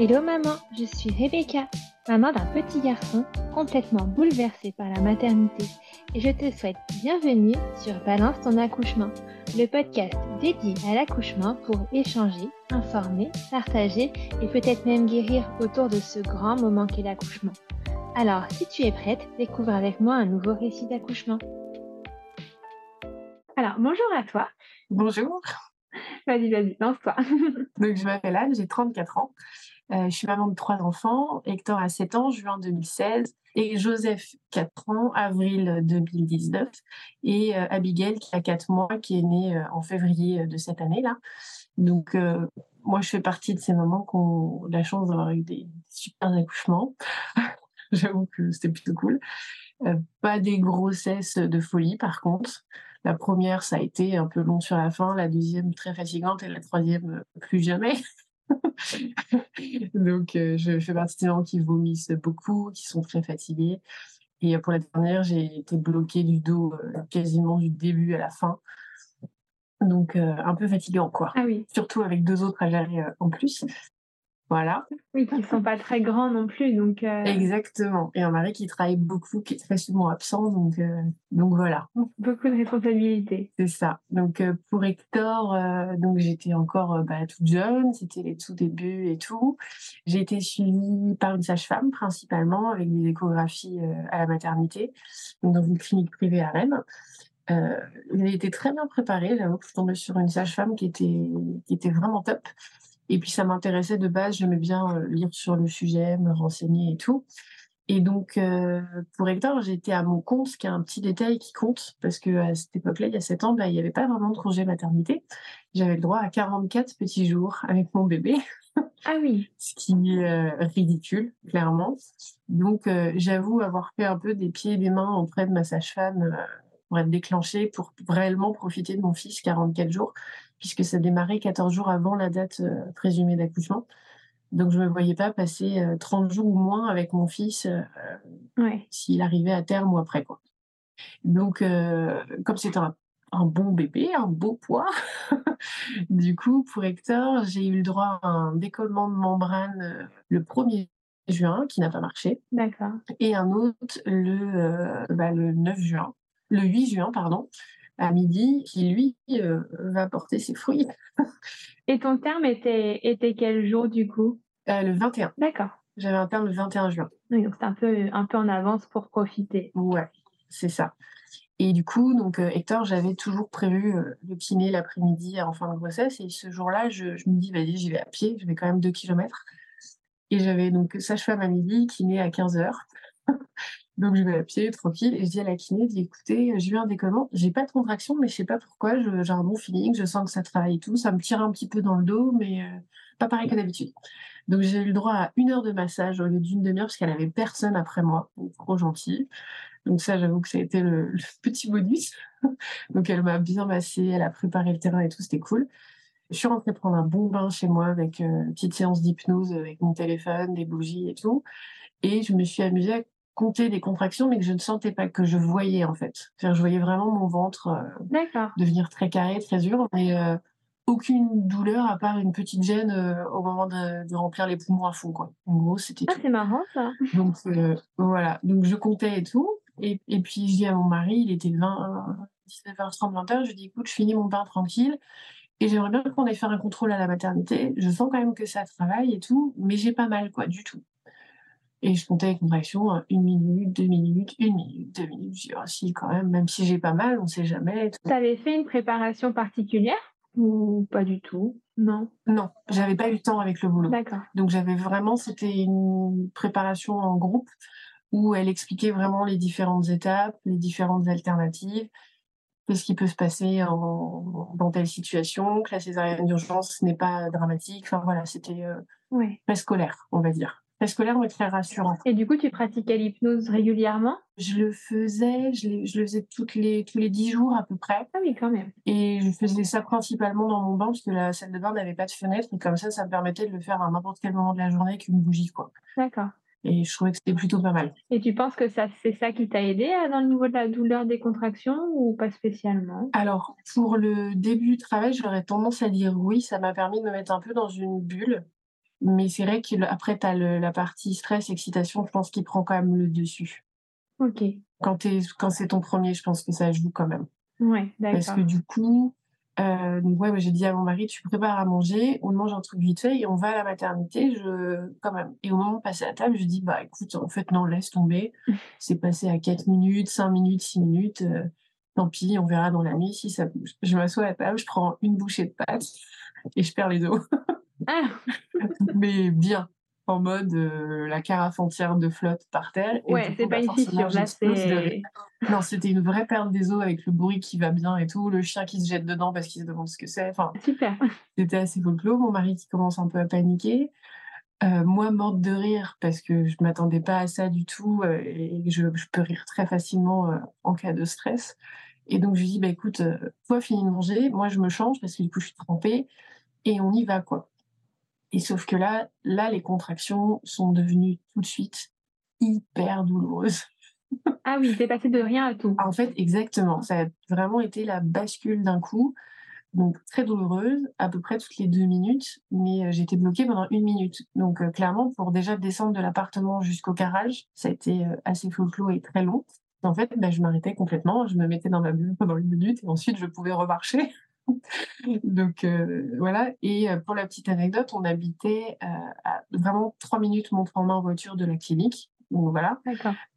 Hello maman, je suis Rebecca, maman d'un petit garçon complètement bouleversé par la maternité et je te souhaite bienvenue sur Balance ton accouchement, le podcast dédié à l'accouchement pour échanger, informer, partager et peut-être même guérir autour de ce grand moment qu'est l'accouchement. Alors si tu es prête, découvre avec moi un nouveau récit d'accouchement. Alors bonjour à toi. Bonjour. Vas-y, vas-y, lance-toi. Donc, je m'appelle Anne, j'ai 34 ans. Euh, je suis maman de trois enfants. Hector a 7 ans, juin 2016. Et Joseph, 4 ans, avril 2019. Et euh, Abigail, qui a 4 mois, qui est née euh, en février de cette année-là. Donc, moi, je fais partie de ces mamans qui ont la chance d'avoir eu des super accouchements. J'avoue que c'était plutôt cool. pas des grossesses de folie, par contre. La première, ça a été un peu long sur la fin. La deuxième, très fatigante. Et la troisième, plus jamais. Donc, euh, je fais partie des gens qui vomissent beaucoup, qui sont très fatigués. Et pour la dernière, j'ai été bloquée du dos euh, quasiment du début à la fin. Donc, euh, un peu fatigant, quoi. Ah oui. Surtout avec deux autres à gérer en plus. Voilà. Oui, qui ne sont pas très grands non plus. Donc, euh, Exactement. Et un mari qui travaille beaucoup, qui est très souvent absent. Donc, euh, donc voilà. Beaucoup de responsabilités. C'est ça. Donc euh, pour Hector, donc j'étais encore bah, toute jeune, c'était les tout débuts et tout. J'ai été suivie par une sage-femme principalement avec des échographies à la maternité, donc dans une clinique privée à Rennes. Euh, il était très bien préparé. J'avoue que je suis tombée sur une sage-femme qui était, qui était vraiment top. Et puis ça m'intéressait de base, j'aimais bien euh, lire sur le sujet, me renseigner et tout. Et donc, euh, pour Hector, j'étais à mon compte, ce qui est un petit détail qui compte, parce que à cette époque-là, il y a 7 ans, bah, il n'y avait pas vraiment de congé maternité. J'avais le droit à 44 petits jours avec mon bébé. Ah oui. ce qui est euh, ridicule, clairement. Donc, j'avoue avoir fait un peu des pieds et des mains auprès de ma sage-femme pour être déclenchée, pour réellement profiter de mon fils 44 jours, puisque ça démarrait 14 jours avant la date euh, présumée d'accouchement. Donc je ne me voyais pas passer 30 euh, jours ou moins avec mon fils euh, s'il arrivait à terme ou après. Quoi. Donc comme c'est un, un, bon bébé, un beau poids, du coup pour Hector, j'ai eu le droit à un décollement de membrane le 1er juin qui n'a pas marché. D'accord. Et un autre le, bah, le 9 juin le 8 juin, pardon, à midi, qui lui euh, va porter ses fruits. Et ton terme était, était quel jour du coup? Euh, Le 21. D'accord. J'avais un terme le 21 juin. Oui, donc c'est un peu, un peu en avance pour profiter. Ouais, c'est ça. Et du coup, donc euh, Hector, j'avais toujours prévu le kiné l'après-midi en fin de grossesse. Et ce jour-là, je, je, me dis, vas-y, j'y vais à pied, je vais quand même 2 km. Et j'avais donc sage-femme à midi, kiné à 15 heures. Donc je vais à pied, tranquille, et je dis à la kiné, je dis écoutez, j'ai eu un décollement, j'ai pas de contraction, mais je sais pas pourquoi, j'ai un bon feeling, je sens que ça travaille et tout, ça me tire un petit peu dans le dos, mais euh, pas pareil que d'habitude. Donc j'ai eu le droit à une heure de massage au lieu d'une demi-heure parce qu'elle avait personne après moi, donc trop gentille. Donc ça, j'avoue que ça a été le, petit bonus. donc elle m'a bien massé, elle a préparé le terrain et tout, c'était cool. Je suis rentrée prendre un bon bain chez moi avec euh, une petite séance d'hypnose avec mon téléphone, des bougies et tout. Et je me suis amusée à compter des contractions, mais que je ne sentais pas, que je voyais en fait. je voyais vraiment mon ventre euh, devenir très carré, très dur, mais euh, aucune douleur à part une petite gêne euh, au moment de, remplir les poumons à fond. Quoi. En gros, c'était ah, c'est marrant ça. Donc voilà, donc je comptais et tout. Et, et, puis je dis à mon mari, il était 20, 19h30, 20h, je lui dis écoute, je finis mon bain tranquille. Et j'aimerais bien qu'on ait fait un contrôle à la maternité. Je sens quand même que ça travaille et tout, mais j'ai pas mal, quoi, du tout. Et je comptais les contractions, hein, une minute, deux minutes, une minute, deux minutes. Je dis, oh, si, quand même, même si j'ai pas mal, on sait jamais. Tu avais fait une préparation particulière ou pas du tout? Non. Non, j'avais pas eu le temps avec le boulot. D'accord. Donc j'avais vraiment, c'était une préparation en groupe où elle expliquait vraiment les différentes étapes, les différentes alternatives, qu'est-ce qui peut se passer en, dans telle situation, que la césarienne d'urgence n'est pas dramatique. Enfin voilà, c'était euh, scolaire, on va dire scolaire, mais très rassurant. Et du coup, tu pratiquais l'hypnose régulièrement? Je le faisais, je, le faisais toutes les, tous les dix jours à peu près. Ah oui, quand même. Et je faisais ça principalement dans mon bain, parce que la salle de bain n'avait pas de fenêtre, et comme ça, ça me permettait de le faire à n'importe quel moment de la journée avec une bougie. quoi. D'accord. Et je trouvais que c'était plutôt pas mal. Et tu penses que ça, c'est ça qui t'a aidé dans le niveau de la douleur des contractions ou pas spécialement? Alors, pour le début du travail, j'aurais tendance à dire oui. Ça m'a permis de me mettre un peu dans une bulle Mais c'est vrai qu'après, tu as la partie stress, excitation, je pense qu'il prend quand même le dessus. Ok. Quand, quand c'est ton premier, je pense que ça joue quand même. Ouais, d'accord. Parce que du coup, euh, donc ouais, j'ai dit à mon mari, tu prépares à manger, on mange un truc vite fait et on va à la maternité, je quand même. Et au moment de passer à table, je dis bah écoute, en fait non, laisse tomber. C'est passé à 4 minutes, 5 minutes, 6 minutes. Euh, tant pis, on verra dans la nuit si ça bouge. Je m'assois à table, je prends une bouchée de pâte et je perds les os. Ah. Mais bien, en mode euh, la carafe entière de flotte par terre. ouais, c'est pas bah, une fissure, là c'est. Non, c'était une vraie perte des os avec le bruit qui va bien et tout, le chien qui se jette dedans parce qu'il se demande ce que c'est. Enfin, Super. C'était assez folklore. Mon mari qui commence un peu à paniquer. Euh, moi, morte de rire parce que je m'attendais pas à ça du tout euh, et je, peux rire très facilement en cas de stress. Et donc, je lui dis, bah, écoute, toi, finis de manger, moi, je me change parce que du coup, je suis trempée et on y va, quoi. Et sauf que là, là, les contractions sont devenues tout de suite hyper douloureuses. Ah oui, c'est passé de rien à tout. En fait, exactement. Ça a vraiment été la bascule d'un coup. Donc, très douloureuse, à peu près toutes les deux minutes, mais euh, été bloquée pendant une minute. Donc, euh, clairement, pour déjà descendre de l'appartement jusqu'au garage, ça a été euh, assez folklore et très long. En fait, bah, je m'arrêtais complètement, je me mettais dans ma bulle pendant une minute et ensuite je pouvais remarcher. Donc euh, voilà. Et euh, pour la petite anecdote, on habitait euh, à vraiment trois minutes montre en main en voiture de la clinique. Donc voilà.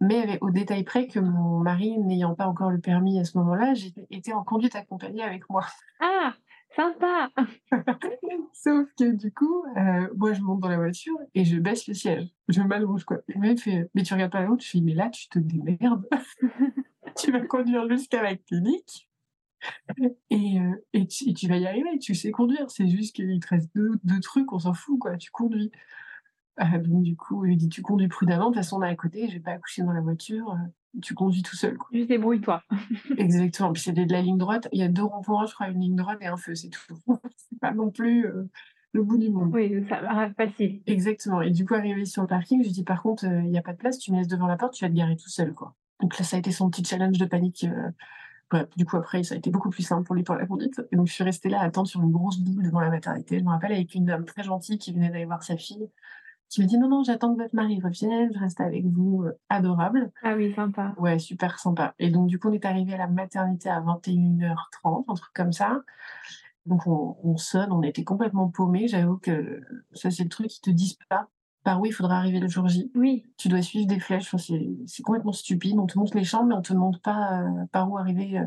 Mais au détail près que mon mari, n'ayant pas encore le permis à ce moment-là, j'étais en conduite accompagnée avec moi. Ah, sympa Sauf que du coup, moi je monte dans la voiture et je baisse le siège. Je m'allonge quoi. Et il fait Mais tu regardes pas la route? Je fais Mais là, tu te démerdes. tu vas conduire jusqu'à la clinique et, euh, et, tu, vas y arriver, tu sais conduire. C'est juste qu'il te reste deux, deux trucs, on s'en fout, quoi. Tu conduis. Euh, donc, du coup, il dit Tu conduis prudemment, de toute façon, on est à côté, je vais pas accoucher dans la voiture, euh, tu conduis tout seul. Quoi. Juste débrouille-toi. Exactement. Puis c'était de la ligne droite, il y a deux ronds-points, je crois, une ligne droite et un feu, c'est tout. c'est pas non plus le bout du monde. Oui, ça va facile. Exactement. Et du coup, arrivé sur le parking, je dis Par contre, il n'y a pas de place, tu me laisses devant la porte, tu vas te garer tout seul, quoi. Donc là, ça a été son petit challenge de panique du coup, après, ça a été beaucoup plus simple pour lui pour la conduite. Et donc, je suis restée là à attendre sur une grosse boule devant la maternité. Je me rappelle avec une dame très gentille qui venait d'aller voir sa fille, qui me dit Non, non, j'attends que votre mari revienne, je reste avec vous. Euh, adorable. Ah oui, sympa. Ouais, super sympa. Et donc, du coup, on est arrivé à la maternité à 21h30, un truc comme ça. Donc, on, sonne, on était complètement paumés. J'avoue que ça, c'est le truc qui te disent pas par où il faudra arriver le jour J. Oui. Tu dois suivre des flèches. c'est complètement stupide. On te montre les chambres, mais on te montre pas euh, par où arriver euh,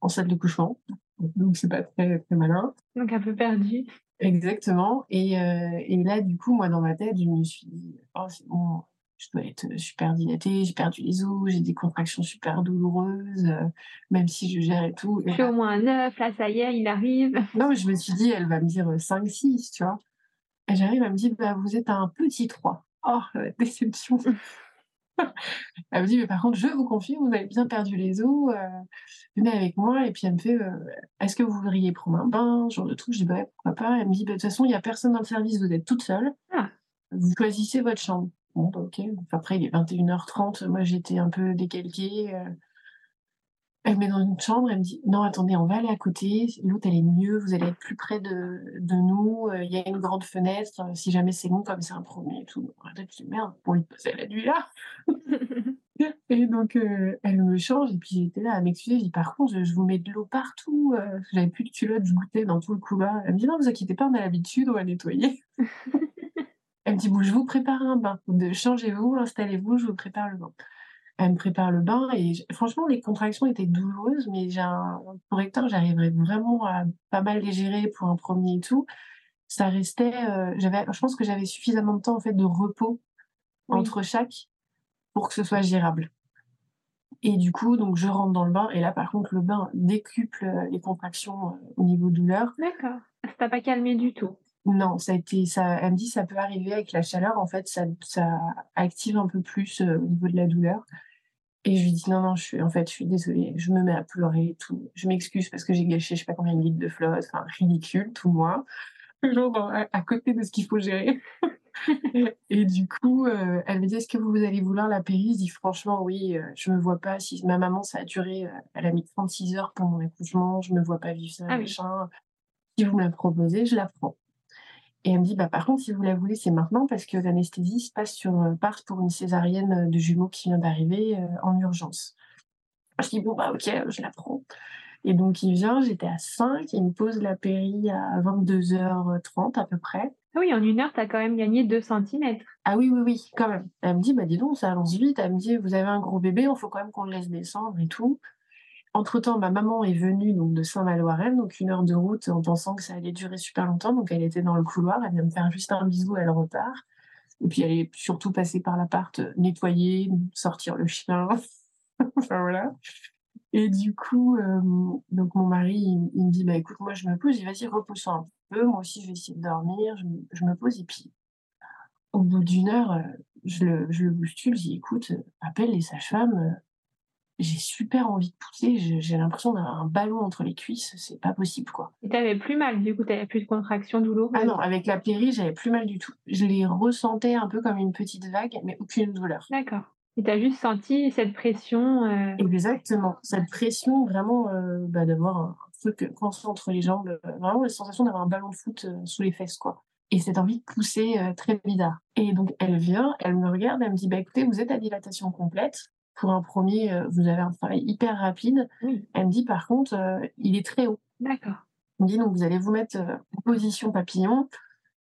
en salle de couchement. Donc, c'est pas très, très malin. Donc, un peu perdu. Exactement. Et, euh, et, là, du coup, moi, dans ma tête, je me suis dit, oh, c'est bon, je dois être super dilatée, j'ai perdu les os, j'ai des contractions super douloureuses, même si je gère et tout. Je suis au moins neuf, là, ça y est, il arrive. Non, mais je me suis dit, elle va me dire 5, 6, tu vois. Et j'arrive, à me dire, bah, vous êtes un petit 3. Oh, la déception. elle me dit, mais par contre, je vous confie, vous avez bien perdu les os, euh, venez avec moi. Et puis elle me fait, euh, est-ce que vous voudriez prendre un bain, genre de truc? Je dis, bah, pourquoi pas? Elle me dit, bah, de toute façon, il n'y a personne dans le service, vous êtes toute seule. Ah. Vous choisissez votre chambre. Bon, bah, ok. Après, il est 21h30, moi j'étais un peu décalquée. Euh, elle me met dans une chambre, elle me dit non attendez on va aller à côté, l'autre elle est mieux, vous allez être plus près de, de nous, euh, il y a une grande fenêtre, euh, si jamais c'est bon comme c'est un premier et tout. Je dis merde, pour passer la nuit là. et donc euh, elle me change et puis j'étais là à m'excuser, je dis par contre je, vous mets de l'eau partout, j'avais plus de culotte, je goûtais dans tout le couloir. Elle me dit non vous inquiétez pas on a l'habitude, on va nettoyer. elle me dit bon je vous prépare un bain, changez-vous, installez-vous, je vous prépare le bain elle me prépare le bain et franchement les contractions étaient douloureuses mais j'ai un correcteur j'arriverais vraiment à pas mal les gérer pour un premier et tout. Ça restait euh, j'avais je pense que j'avais suffisamment de temps en fait de repos entre chaque pour que ce soit gérable. Et du coup donc je rentre dans le bain et là par contre le bain décuple euh, les contractions euh, au niveau douleur. D'accord. Ça t'a pas calmé du tout non, ça a été, ça, elle me dit ça peut arriver avec la chaleur, en fait, ça, ça active un peu plus euh, au niveau de la douleur. Et je lui dis non, non, je suis, en fait, je suis désolée, je me mets à pleurer et tout. Je m'excuse parce que j'ai gâché je sais pas combien de litres de flotte, enfin, ridicule, tout moi. Toujours à, côté de ce qu'il faut gérer. et du coup, euh, elle me dit est-ce que vous allez vouloir la péri Je dis franchement, oui, euh, je me vois pas. Si ma maman, ça a duré, elle a mis 36 heures pour mon accouchement, je me vois pas vivre ça, ah machin. Si vous me la proposez, je la prends. Et elle me dit, bah, par contre, si vous la voulez, c'est maintenant parce que l'anesthésie se passe sur, euh, part pour une césarienne de jumeaux qui vient d'arriver euh, en urgence. Je dis, bon, bah, ok, je la prends. Et donc, il vient, j'étais à 5, il me pose la péri à 22h30 à peu près. Ah oui, en une heure, tu as quand même gagné 2 cm. Ah oui, oui, oui, quand même. Elle me dit, bah dis donc, ça avance vite. Elle me dit, vous avez un gros bébé, il faut quand même qu'on le laisse descendre et tout. Entre-temps, ma maman est venue donc, de Saint-Malo-Arène, donc une heure de route en pensant que ça allait durer super longtemps. Donc elle était dans le couloir, elle vient me faire juste un bisou, elle repart. Et puis elle est surtout passée par l'appart, euh, nettoyer, sortir le chien. enfin voilà. Et du coup, euh, donc mon mari, il, me dit, bah écoute, moi je me pose, vas-y, repose-toi un peu, moi aussi je vais essayer de dormir, je, me pose, et puis au bout d'une heure, euh, je le, je le je dis, écoute, appelle les sages-femmes, j'ai super envie de pousser, j'ai l'impression d'avoir un ballon entre les cuisses, c'est pas possible quoi. Et t'avais plus mal, du coup t'avais plus de contractions douloureuses? Ah non, avec la péri, j'avais plus mal du tout. Je les ressentais un peu comme une petite vague, mais aucune douleur. D'accord. Et t'as juste senti cette pression euh, Exactement, cette pression vraiment euh, bah, d'avoir un truc coincé entre les jambes, euh, vraiment la sensation d'avoir un ballon de foot sous les fesses quoi. Et cette envie de pousser très bizarre. Et donc elle vient, elle me regarde, elle me dit bah écoutez, vous êtes à dilatation complète, pour un premier, euh, vous avez un travail hyper rapide. Elle me dit par contre, euh, il est très haut. D'accord. Elle me dit donc vous allez vous mettre euh, en position papillon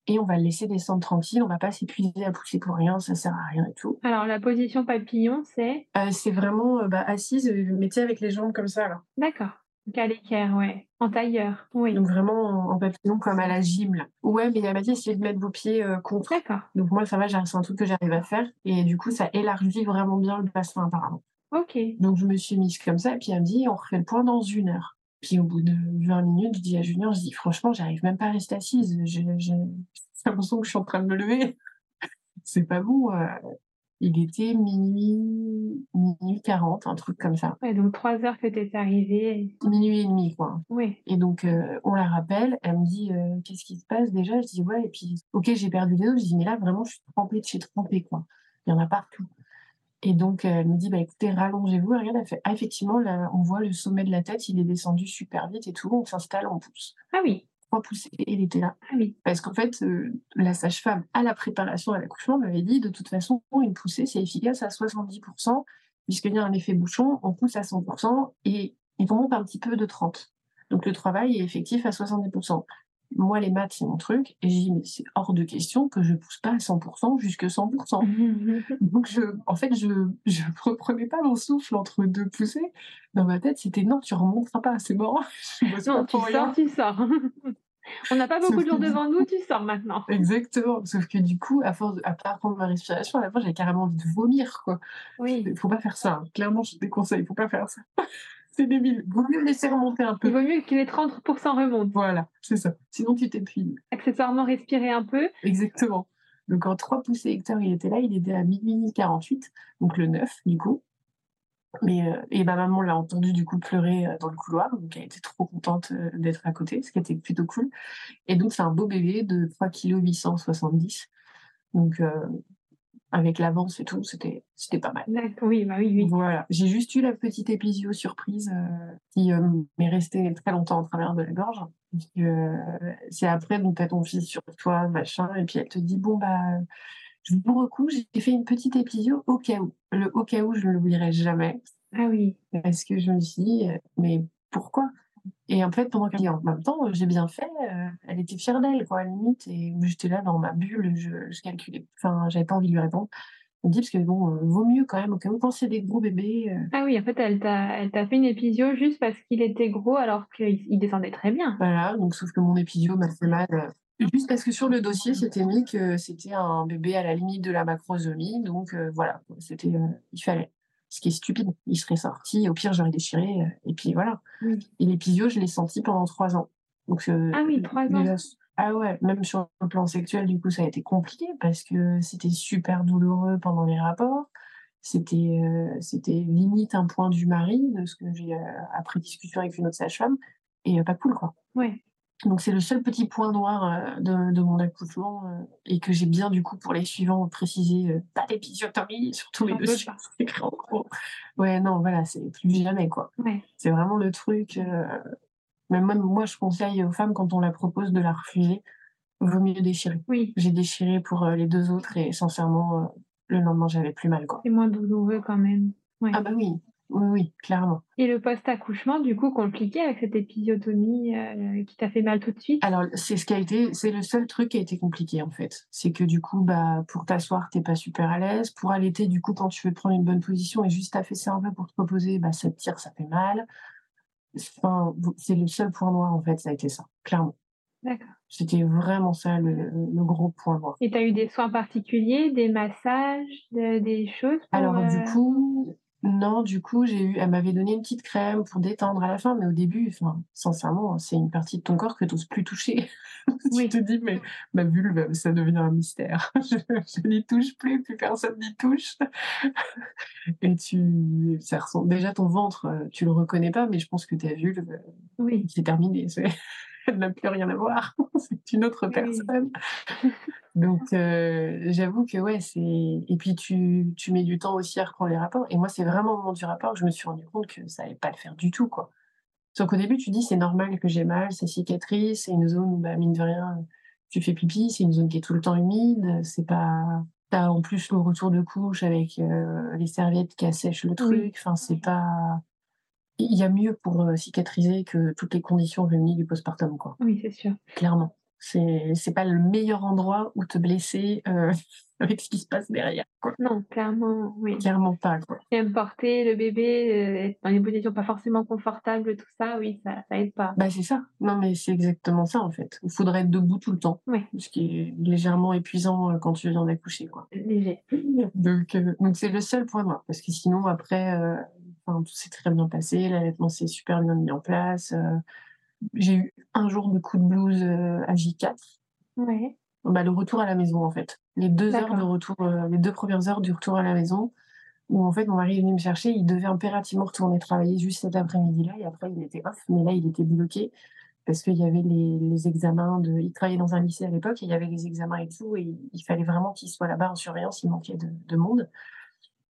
et on va le laisser descendre tranquille. On va pas s'épuiser à pousser pour rien, ça sert à rien et tout. Alors la position papillon, c'est? C'est vraiment bah, assise, mais tu avec les jambes comme ça là. D'accord. À l'équerre, ouais. En tailleur, oui. Donc vraiment en papillon comme à la gym. Là. Ouais, mais elle m'a dit essayez de mettre vos pieds euh, contre. D'accord. Donc moi ça va, c'est un truc que j'arrive à faire. Et du coup ça élargit vraiment bien le bassin apparemment. Ok. Donc je me suis mise comme ça, et puis elle me dit on refait le point dans une heure. Puis au bout de 20 minutes, je dis à Junior, je dis franchement, j'arrive même pas à rester assise. J'ai l'impression que je suis en train de me lever. c'est pas bon. Euh il était minuit, minuit 40, un truc comme ça. Ouais, donc trois heures que tu es arrivée. Minuit et demi, quoi. Oui. Et donc, euh, on la rappelle, elle me dit euh, Qu'est-ce qui se passe? Déjà Je dis Ouais, et puis, ok, j'ai perdu les os. Je dis Mais là, vraiment, je suis trempée de chez trempée, quoi. Il y en a partout. Et donc, elle me dit Bah écoutez, rallongez-vous. Et regarde, elle fait Ah, effectivement, là, on voit le sommet de la tête, il est descendu super vite et tout. On s'installe, on pousse. Ah oui pousser et il était là. Ah oui. Parce qu'en fait, euh, la sage-femme, à la préparation à l'accouchement, m'avait dit de toute façon, une poussée, c'est efficace à 70%, puisqu'il y a un effet bouchon, on pousse à 100% et il monte un petit peu de 30%. Donc le travail est effectif à 70%. Moi, les maths, c'est mon truc. Et j'ai dit, mais c'est hors de question que je pousse pas à 100% jusque 100%. Donc, je, en fait, je ne reprenais pas mon souffle entre deux poussées. Dans ma tête, c'était non, tu remonteras pas, c'est mort. non, tu sors, tu sors. On n'a pas beaucoup de jours devant nous, tu sors maintenant. Exactement. Sauf que du coup, à force à pas prendre ma respiration, à la fin, j'avais carrément envie de vomir, quoi. Oui. Il faut pas faire ça. Hein. Clairement, je te déconseille, il faut pas faire ça. C'est débile. Vaut mieux laisser remonter un peu. Il vaut mieux que les 30% remontent. Voilà, c'est ça. Sinon, tu t'épuises. Accessoirement, respirer un peu. Exactement. Donc, en trois poussées Hector, il était là, il était à minuit 48, donc le 9, du coup. Mais, euh, et ma maman l'a entendu du coup pleurer euh, dans le couloir, donc elle était trop contente euh, d'être à côté, ce qui était plutôt cool. Et donc c'est un beau bébé de 3 kg 870. Donc avec l'avance et tout, c'était c'était pas mal. Oui, bah oui, oui. Voilà, j'ai juste eu la petite épisio surprise qui m'est restée très longtemps en travers de la gorge. c'est après donc t'as ton fils sur toi, machin, et puis elle te dit bon bah je vous recouche, j'ai fait une petite épisio au cas où. Le au cas où, je ne l'oublierai jamais. Ah oui. Parce que je me suis dit, euh, mais pourquoi? Et en fait, pendant qu'elle en même temps, j'ai bien fait. Euh, elle était fière d'elle, quoi, à la limite. Et j'étais là dans ma bulle, je, je calculais. Enfin, j'avais pas envie de lui répondre. Je me dis, parce que bon, euh, vaut mieux quand même, au cas où, quand c'est des gros bébés. Ah oui, en fait, elle t'a fait une épisio juste parce qu'il était gros alors qu'il descendait très bien. Voilà, donc sauf que mon épisio m'a fait mal Juste parce que sur le dossier, c'était mis que c'était un bébé à la limite de la macrosomie. Donc euh, voilà, c'était, euh, il fallait. Ce qui est stupide. Il serait sorti, au pire, j'aurais déchiré. Euh, et puis voilà. Et l'épisio, je l'ai senti pendant trois ans. Donc, ah oui, trois ans. ah ouais, même sur le plan sexuel, du coup, ça a été compliqué parce que c'était super douloureux pendant les rapports. C'était, c'était limite un point du mari, de ce que j'ai après discussion avec une autre sage-femme. Et pas cool, quoi. Ouais. Donc c'est le seul petit point noir euh, de, mon accouchement euh, et que j'ai bien du coup pour les suivants précisé euh, pas d'épisiotomie sur tous les deux Ouais non voilà c'est plus jamais quoi. C'est vraiment le truc. même moi je conseille aux femmes quand on la propose de la refuser vaut mieux déchirer. Oui. J'ai déchiré pour les deux autres et sincèrement, le lendemain, j'avais plus mal. C'est moins douloureux quand même. Ouais. Ah bah oui, oui, oui, clairement. Et le post-accouchement, du coup, compliqué avec cette épisiotomie euh, qui t'a fait mal tout de suite? Alors, c'est ce qui a été, c'est le seul truc qui a été compliqué en fait. C'est que du coup, bah, pour t'asseoir, t'es pas super à l'aise. Pour allaiter, du coup, quand tu veux prendre une bonne position et juste t'affaisser un peu pour te reposer, bah, ça te tire, ça fait mal. Enfin, c'est le seul point noir en fait, ça a été ça, clairement. D'accord. C'était vraiment ça le, gros point noir. Et tu as eu des soins particuliers, des massages, des choses Alors, du euh, coup, non, du coup, j'ai eu, elle m'avait donné une petite crème pour détendre à la fin, mais au début, enfin, sincèrement, c'est une partie de ton corps que tu n'oses plus toucher. tu te dis, mais ma vulve, ça devient un mystère. je, n'y touche plus, plus personne n'y touche. Et tu, ça ressemble, déjà ton ventre, euh, tu le reconnais pas, mais je pense que ta vulve, oui. c'est terminé. Elle n'a plus rien à voir. c'est une autre personne. Donc, euh, j'avoue que ouais, c'est. Et puis, tu, tu mets du temps aussi à reprendre les rapports. Et moi, c'est vraiment au moment du rapport que je me suis rendu compte que ça n'allait pas le faire du tout, quoi. Sauf qu'au début, tu dis, c'est normal que j'ai mal, c'est cicatrice, c'est une zone où, bah, mine de rien, tu fais pipi, c'est une zone qui est tout le temps humide, c'est pas. T'as en plus le retour de couche avec euh, les serviettes qui assèchent le truc. Enfin, c'est pas. Il y a mieux pour euh, cicatriser que toutes les conditions réunies du postpartum, quoi. Oui, c'est sûr. Clairement. C'est c'est pas le meilleur endroit où te blesser euh, avec ce qui se passe derrière. Quoi. Non, clairement, oui. Clairement pas. Quoi. Et me porter le bébé euh, dans une position pas forcément confortable, tout ça, oui, ça, ça aide pas. Bah c'est ça. Non, mais c'est exactement ça en fait. Il faudrait être debout tout le temps. Oui. Ce qui est légèrement épuisant quand tu viens d'accoucher. quoi. Léger. Donc donc c'est le seul point noir parce que sinon après, tout s'est très bien passé, l'allaitement s'est super bien mis en place. J'ai eu un jour de coup de blues euh, à J4. Ouais. Bah, le retour à la maison, en fait. Les deux heures de retour, euh, les deux premières heures du retour à la maison, où en fait mon mari est venu me chercher, il devait impérativement retourner travailler juste cet après-midi-là, et après il était off, mais là il était bloqué parce qu'il y avait les, les, examens de. Il travaillait dans un lycée à l'époque, et il y avait les examens et tout, et il fallait vraiment qu'il soit là-bas en surveillance, il manquait de, de monde.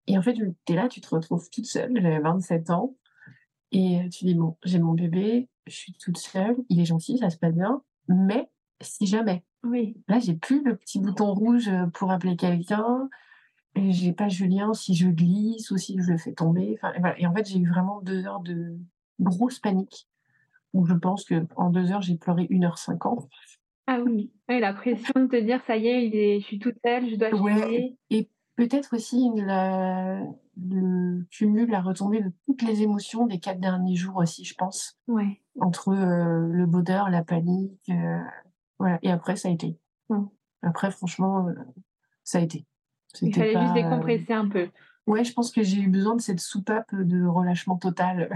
Et en fait, tu es là, tu te retrouves toute seule, j'avais 27 ans, et tu dis, bon, j'ai mon bébé, je suis toute seule, il est gentil, ça se passe bien, mais si jamais. Oui. Là, j'ai plus le petit bouton rouge pour appeler quelqu'un. J'ai pas Julien si je glisse ou si je le fais tomber. Enfin, et, voilà. et en fait, j'ai eu vraiment deux heures de grosse panique où je pense que en deux heures, j'ai pleuré 1h50. Ah oui, la pression de te dire ça y est, je suis toute seule, je dois ouais. Et peut-être aussi la, le cumul, la retombée de toutes les émotions des quatre derniers jours aussi, je pense. Ouais. Entre euh, le bonheur, la panique, euh, voilà. Et après, ça a été. Après, franchement, euh, ça a été. Il fallait juste décompresser un peu. Ouais, je pense que j'ai eu besoin de cette soupape de relâchement total.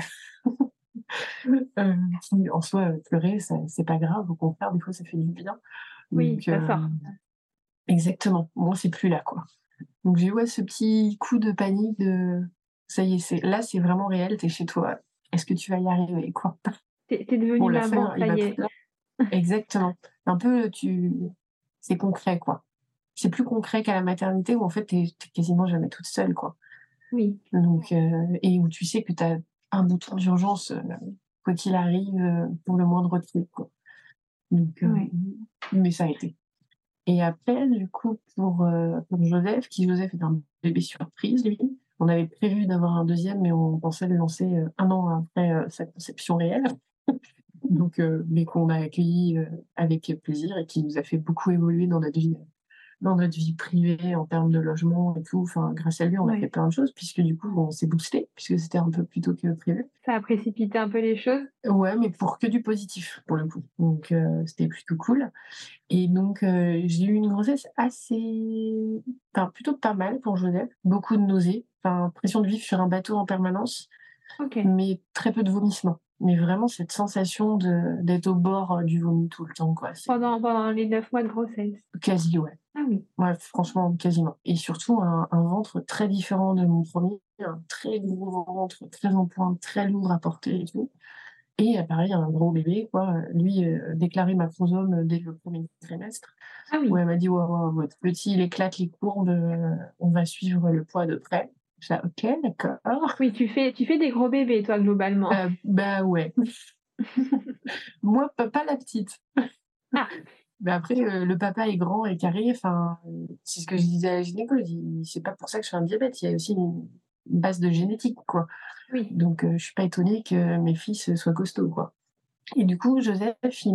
en soi, pleurer, c'est pas grave. Au contraire, des fois, ça fait du bien. Oui, ça sort. Exactement. Moi, c'est plus là, quoi. Donc j'ai eu ce petit coup de panique de ça y est, c'est là c'est vraiment réel, t'es chez toi. Est-ce que tu vas y arriver quoi? T'es devenu maman, ça y est. Exactement. Un peu tu c'est concret quoi. C'est plus concret qu'à la maternité où en fait t'es quasiment jamais toute seule quoi. Oui. Donc euh, et où tu sais que t'as un bouton d'urgence euh, quoi qu'il arrive euh, pour le moindre truc quoi. Donc mais ça a été. Et après, du coup, pour, euh, pour Joseph, qui Joseph est un bébé surprise, lui, on avait prévu d'avoir un deuxième, mais on pensait le lancer euh, un an après euh, sa conception réelle. Donc, mais qu'on a accueilli avec plaisir et qui nous a fait beaucoup évoluer dans notre vie dans notre vie privée en termes de logement et tout. Enfin, grâce à lui, on a fait plein de choses puisque du coup, on s'est boosté puisque c'était un peu plus tôt que prévu. Ça a précipité un peu les choses. Ouais, mais pour que du positif pour le coup. Donc euh, c'était plutôt cool. Et donc euh, j'ai eu une grossesse assez, enfin plutôt pas mal pour Joseph. Beaucoup de nausées, enfin pression de vivre sur un bateau en permanence, mais très peu de vomissements mais vraiment cette sensation de d'être au bord du vomi tout le temps quoi. Pendant, pendant les neuf mois de grossesse. Quasi ouais. Ah oui. Ouais, franchement, quasiment. Et surtout, un, ventre très différent de mon premier, un très gros ventre, très en pointe, très lourd à porter et tout. Et euh, pareil, un gros bébé, quoi. Lui, euh, déclaré macrosome dès le premier trimestre. Ah oui. Où elle m'a dit, votre petit, il éclate les courbes, euh, on va suivre le poids de près. Ok, d'accord. Oui, tu fais, tu fais des gros bébés, toi, globalement. bah ouais. Moi, pas, la petite. Ah. Mais après, euh, le papa est grand et carré. Enfin, c'est ce que je disais à la gynéco. C'est pas pour ça que je fais un diabète. Il y a aussi une, base de génétique, quoi. Oui. Donc, euh, je suis pas étonnée que mes fils soient costauds, quoi. Et du coup, Joseph, il,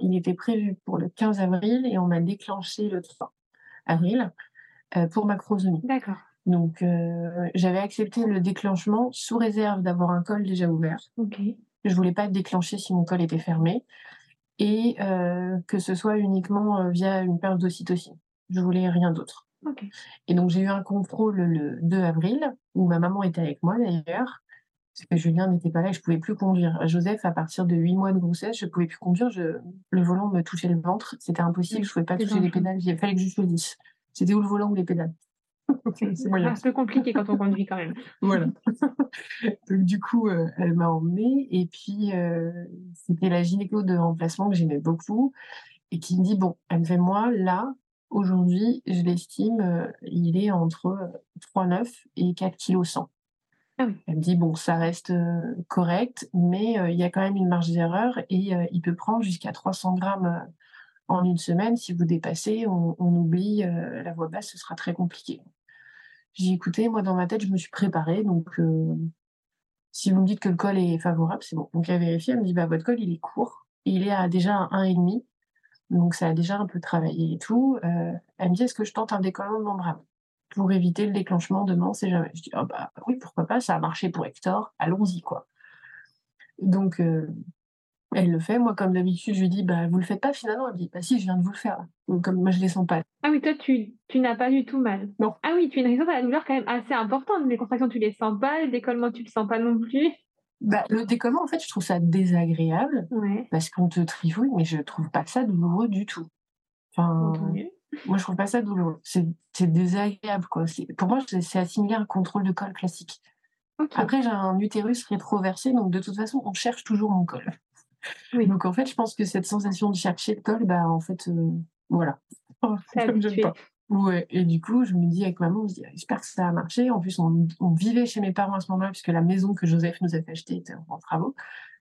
il était prévu pour le 15 avril et on m'a déclenché le 3 avril euh, pour macrosomie. D'accord. Donc, euh, j'avais accepté le déclenchement sous réserve d'avoir un col déjà ouvert. Ok. Je voulais pas être déclenchée si mon col était fermé et euh, que ce soit uniquement via une perte d'ocytocine. Je voulais rien d'autre. Ok. Et donc, j'ai eu un contrôle le 2 avril où ma maman était avec moi d'ailleurs parce que Julien n'était pas là et je pouvais plus conduire. Joseph, à partir de 8 mois de grossesse, je pouvais plus conduire. Je... Le volant me touchait le ventre. C'était impossible. Je pouvais pas toucher les pédales. Il fallait que je choisisse. C'était où le volant ou les pédales? c'est un peu compliqué quand on conduit quand même. voilà. Donc, du coup, euh, elle m'a emmenée. Et puis, euh, c'était la gynéco de remplacement que j'aimais beaucoup et qui me dit, bon, elle me fait, moi, là, aujourd'hui, je l'estime, euh, il est entre 3,9 et 4 kg 100. Ah Elle me dit, bon, ça reste correct, mais il y a quand même une marge d'erreur et il peut prendre jusqu'à 300 grammes en une semaine. Si vous dépassez, on, oublie la voix basse, ce sera très compliqué. J'ai écouté, moi dans ma tête, je me suis préparée. Donc, si vous me dites que le col est favorable, c'est bon. Donc, elle a vérifié, elle me dit, bah, votre col, il est court. Il est à déjà un 1,5. Donc, ça a déjà un peu travaillé et tout. elle me dit, est-ce que je tente un décollement de membrane pour éviter le déclenchement demain, sait jamais. Je dis, oh bah oui, pourquoi pas, ça a marché pour Hector, allons-y, quoi. Donc, elle le fait. Moi, comme d'habitude, je lui dis, bah, vous le faites pas finalement. Elle me dit, bah si, je viens de vous le faire. Donc, comme moi, je les sens pas. Ah oui, toi, tu, tu n'as pas du tout mal. Non. Ah oui, tu as une résistance à la douleur quand même assez importante. Les contractions, tu les sens pas. Le décollement, tu le sens pas non plus. Bah, le décollement, en fait, je trouve ça désagréable. Ouais. Parce qu'on te trifouille, mais je trouve pas ça douloureux du tout. Enfin, moi, je trouve pas ça douloureux. C'est désagréable, quoi. Pour moi, c'est assimilé à un contrôle de col classique. Après, j'ai un utérus rétroversé, donc de toute façon, on cherche toujours mon col. Oui. Donc en fait, je pense que cette sensation de chercher le col, bah en fait, euh, voilà. pas. Ouais. Et du coup, je me dis avec maman, j'espère que ça a marché. En plus, on, vivait chez mes parents à ce moment-là, puisque la maison que Joseph nous a fait acheter était en travaux.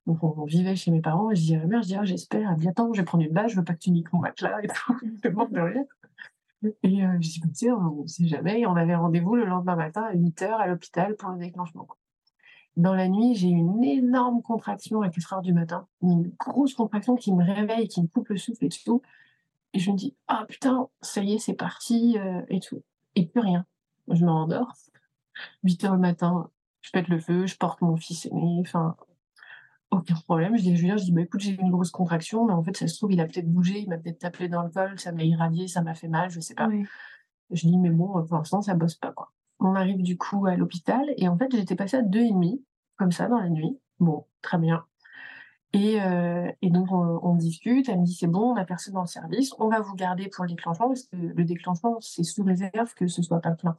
Donc on, vivait chez mes parents. Et je dis à ma mère, je dis, ah, j'espère, bientôt, je vais prendre une bâche, je veux pas que tu niques mon matelas et tout. je demande de rien. Et euh, je dis, tu sais, on ne sait jamais. Et on avait rendez-vous le lendemain matin à 8 h à l'hôpital pour le déclenchement. Dans la nuit, j'ai une énorme contraction à 4 heures du matin, une grosse contraction qui me réveille, qui me coupe le souffle et tout. Et je me dis, ah putain, ça y est, c'est parti euh, et tout. Et plus rien. Je me rendors. 8 heures le matin, je pète le feu, je porte mon fils aîné, enfin, aucun problème. Je dis à Julien, je dis, bah, écoute, j'ai une grosse contraction, mais en fait, ça se trouve, il a peut-être bougé, il m'a peut-être tapé dans le col, ça m'a irradié, ça m'a fait mal, je sais pas. Je dis, mais bon, pour l'instant, ça bosse pas, quoi. On arrive du coup à l'hôpital et en fait, j'étais passée à deux et demi, comme ça, dans la nuit. Bon, très bien. Et, euh, et donc, on, discute. Elle me dit c'est bon, on a personne dans le service. On va vous garder pour le déclenchement parce que le déclenchement, c'est sous réserve que ce soit pas plein.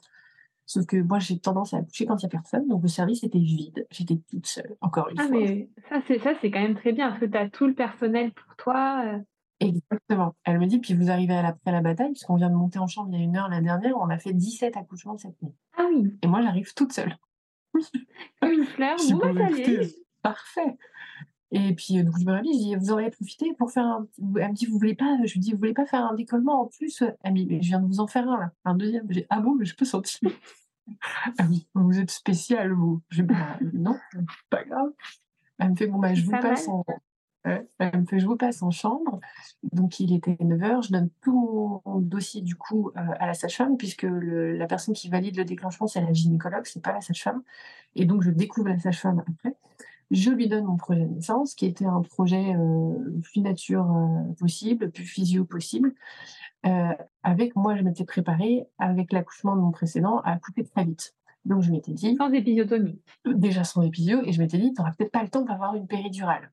Sauf que moi, j'ai tendance à accoucher quand il n'y a personne. Donc, le service était vide. J'étais toute seule, encore une ah, fois. mais ça, c'est, ça, c'est quand même très bien parce que tu as tout le personnel pour toi. Euh. Exactement. Elle me dit, puis vous arrivez à la, à la bataille, puisqu'on vient de monter en chambre il y a une heure la dernière, on a fait 17 accouchements cette nuit. Ah oui. Et moi, j'arrive toute seule. Comme une fleur, vous allez. Parfait. Et puis, donc, je me réveille, je dis, vous auriez profité pour faire un. Elle me dit, vous voulez pas, je lui dis, vous voulez pas faire un décollement en plus? Elle me dit, je viens de vous en faire un, là, un deuxième. J'ai, ah bon, mais je peux sentir. ah oui, vous êtes spécial, vous. Je dis, bah, non, pas grave. Elle me fait, bon, bah, je vous passe en, je vous passe en chambre. Donc, il était 9h. Je donne tout mon dossier, du coup, euh, à la sage-femme, puisque la personne qui valide le déclenchement, c'est la gynécologue, c'est pas la sage-femme. Et donc, je découvre la sage-femme après. Je lui donne mon projet de naissance, qui était un projet euh, plus nature euh, possible, plus physio possible. avec moi, je m'étais préparée, avec l'accouchement de mon précédent, à couper très vite. Donc, je m'étais dit. Sans épisiotomie. Déjà sans épisio, et je m'étais dit, tu n'auras peut-être pas le temps d'avoir une péridurale.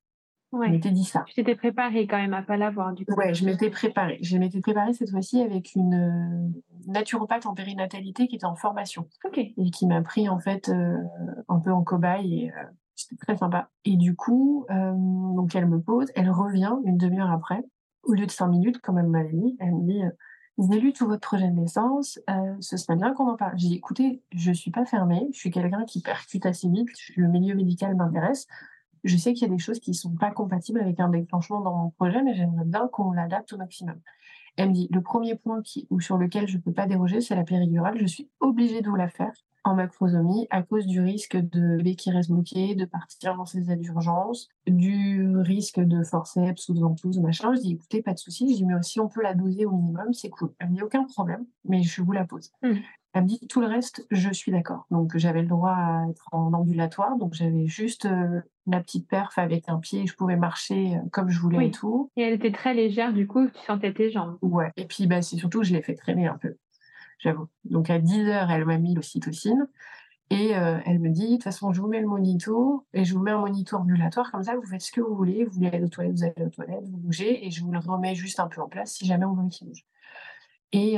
Ouais. Je m'étais dit ça. Tu t'étais préparée quand même à pas l'avoir du coup. Ouais, je m'étais préparée. Je m'étais préparée cette fois-ci avec une euh, naturopathe en périnatalité qui était en formation. Ok. Et qui m'a pris en fait euh, un peu en cobaye et euh, c'était très sympa. Et du coup, donc elle me pose, elle revient une demi-heure après, au lieu de cinq minutes comme elle m'avait dit, elle me dit vous avez lu tout votre projet de naissance, ce serait bien qu'on en parle. J'ai dit, écoutez, je suis pas fermée, je suis quelqu'un qui percute assez vite, le milieu médical m'intéresse, je sais qu'il y a des choses qui ne sont pas compatibles avec un déclenchement dans mon projet, mais j'aimerais bien qu'on l'adapte au maximum. Elle me dit, le premier point qui, ou sur lequel je ne peux pas déroger, c'est la péridurale. Je suis obligée de vous la faire en macrosomie à cause du risque de bébé qui reste bloqué, de partir dans ses aides d'urgence, du risque de forceps ou de ventouse, machin. Je dis, écoutez, pas de souci. Je dis, mais si on peut la doser au minimum, c'est cool. Elle me dit, aucun problème, mais je vous la pose. Mmh. Elle me dit tout le reste, je suis d'accord. Donc j'avais le droit à être en ambulatoire, donc j'avais juste euh, la petite perf avec un pied, je pouvais marcher euh, comme je voulais et tout. Et elle était très légère, du coup, tu sentais tes jambes. Ouais. Et puis bah c'est surtout je l'ai fait traîner un peu, j'avoue. Donc à 10 heures, elle m'a mis l'ocytocine. Et euh, elle me dit, de toute façon, je vous mets le monito et je vous mets un monito ambulatoire, comme ça, vous faites ce que vous voulez. Vous voulez aller aux toilettes, vous allez aux toilettes, vous bougez, et je vous le remets juste un peu en place si jamais on veut qu'il bouge. Et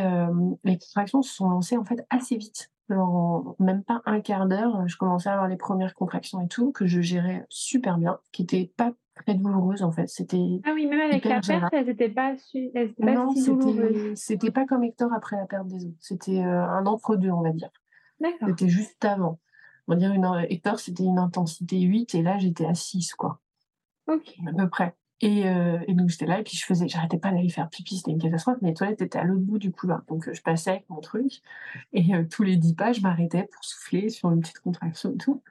les contractions se sont lancées en fait assez vite. En même pas un quart d'heure, je commençais à avoir les premières contractions et tout, que je gérais super bien, qui n'étaient pas très douloureuses en fait. C'était ah oui, même avec la perte, elles n'étaient pas, pas non, si douloureuses. C'était pas comme Hector après la perte des os. C'était un entre-deux, on va dire. D'accord. C'était juste avant. On va dire une Hector, c'était une intensité 8 et là j'étais à 6, quoi. Ok. À peu près. Euh, et, donc j'étais là et puis je faisais, j'arrêtais pas d'aller faire pipi, c'était une catastrophe. Mais les toilettes étaient à l'autre bout du couloir, donc euh, je passais avec mon truc et euh, tous les dix pas, je m'arrêtais pour souffler sur une petite contraction et tout.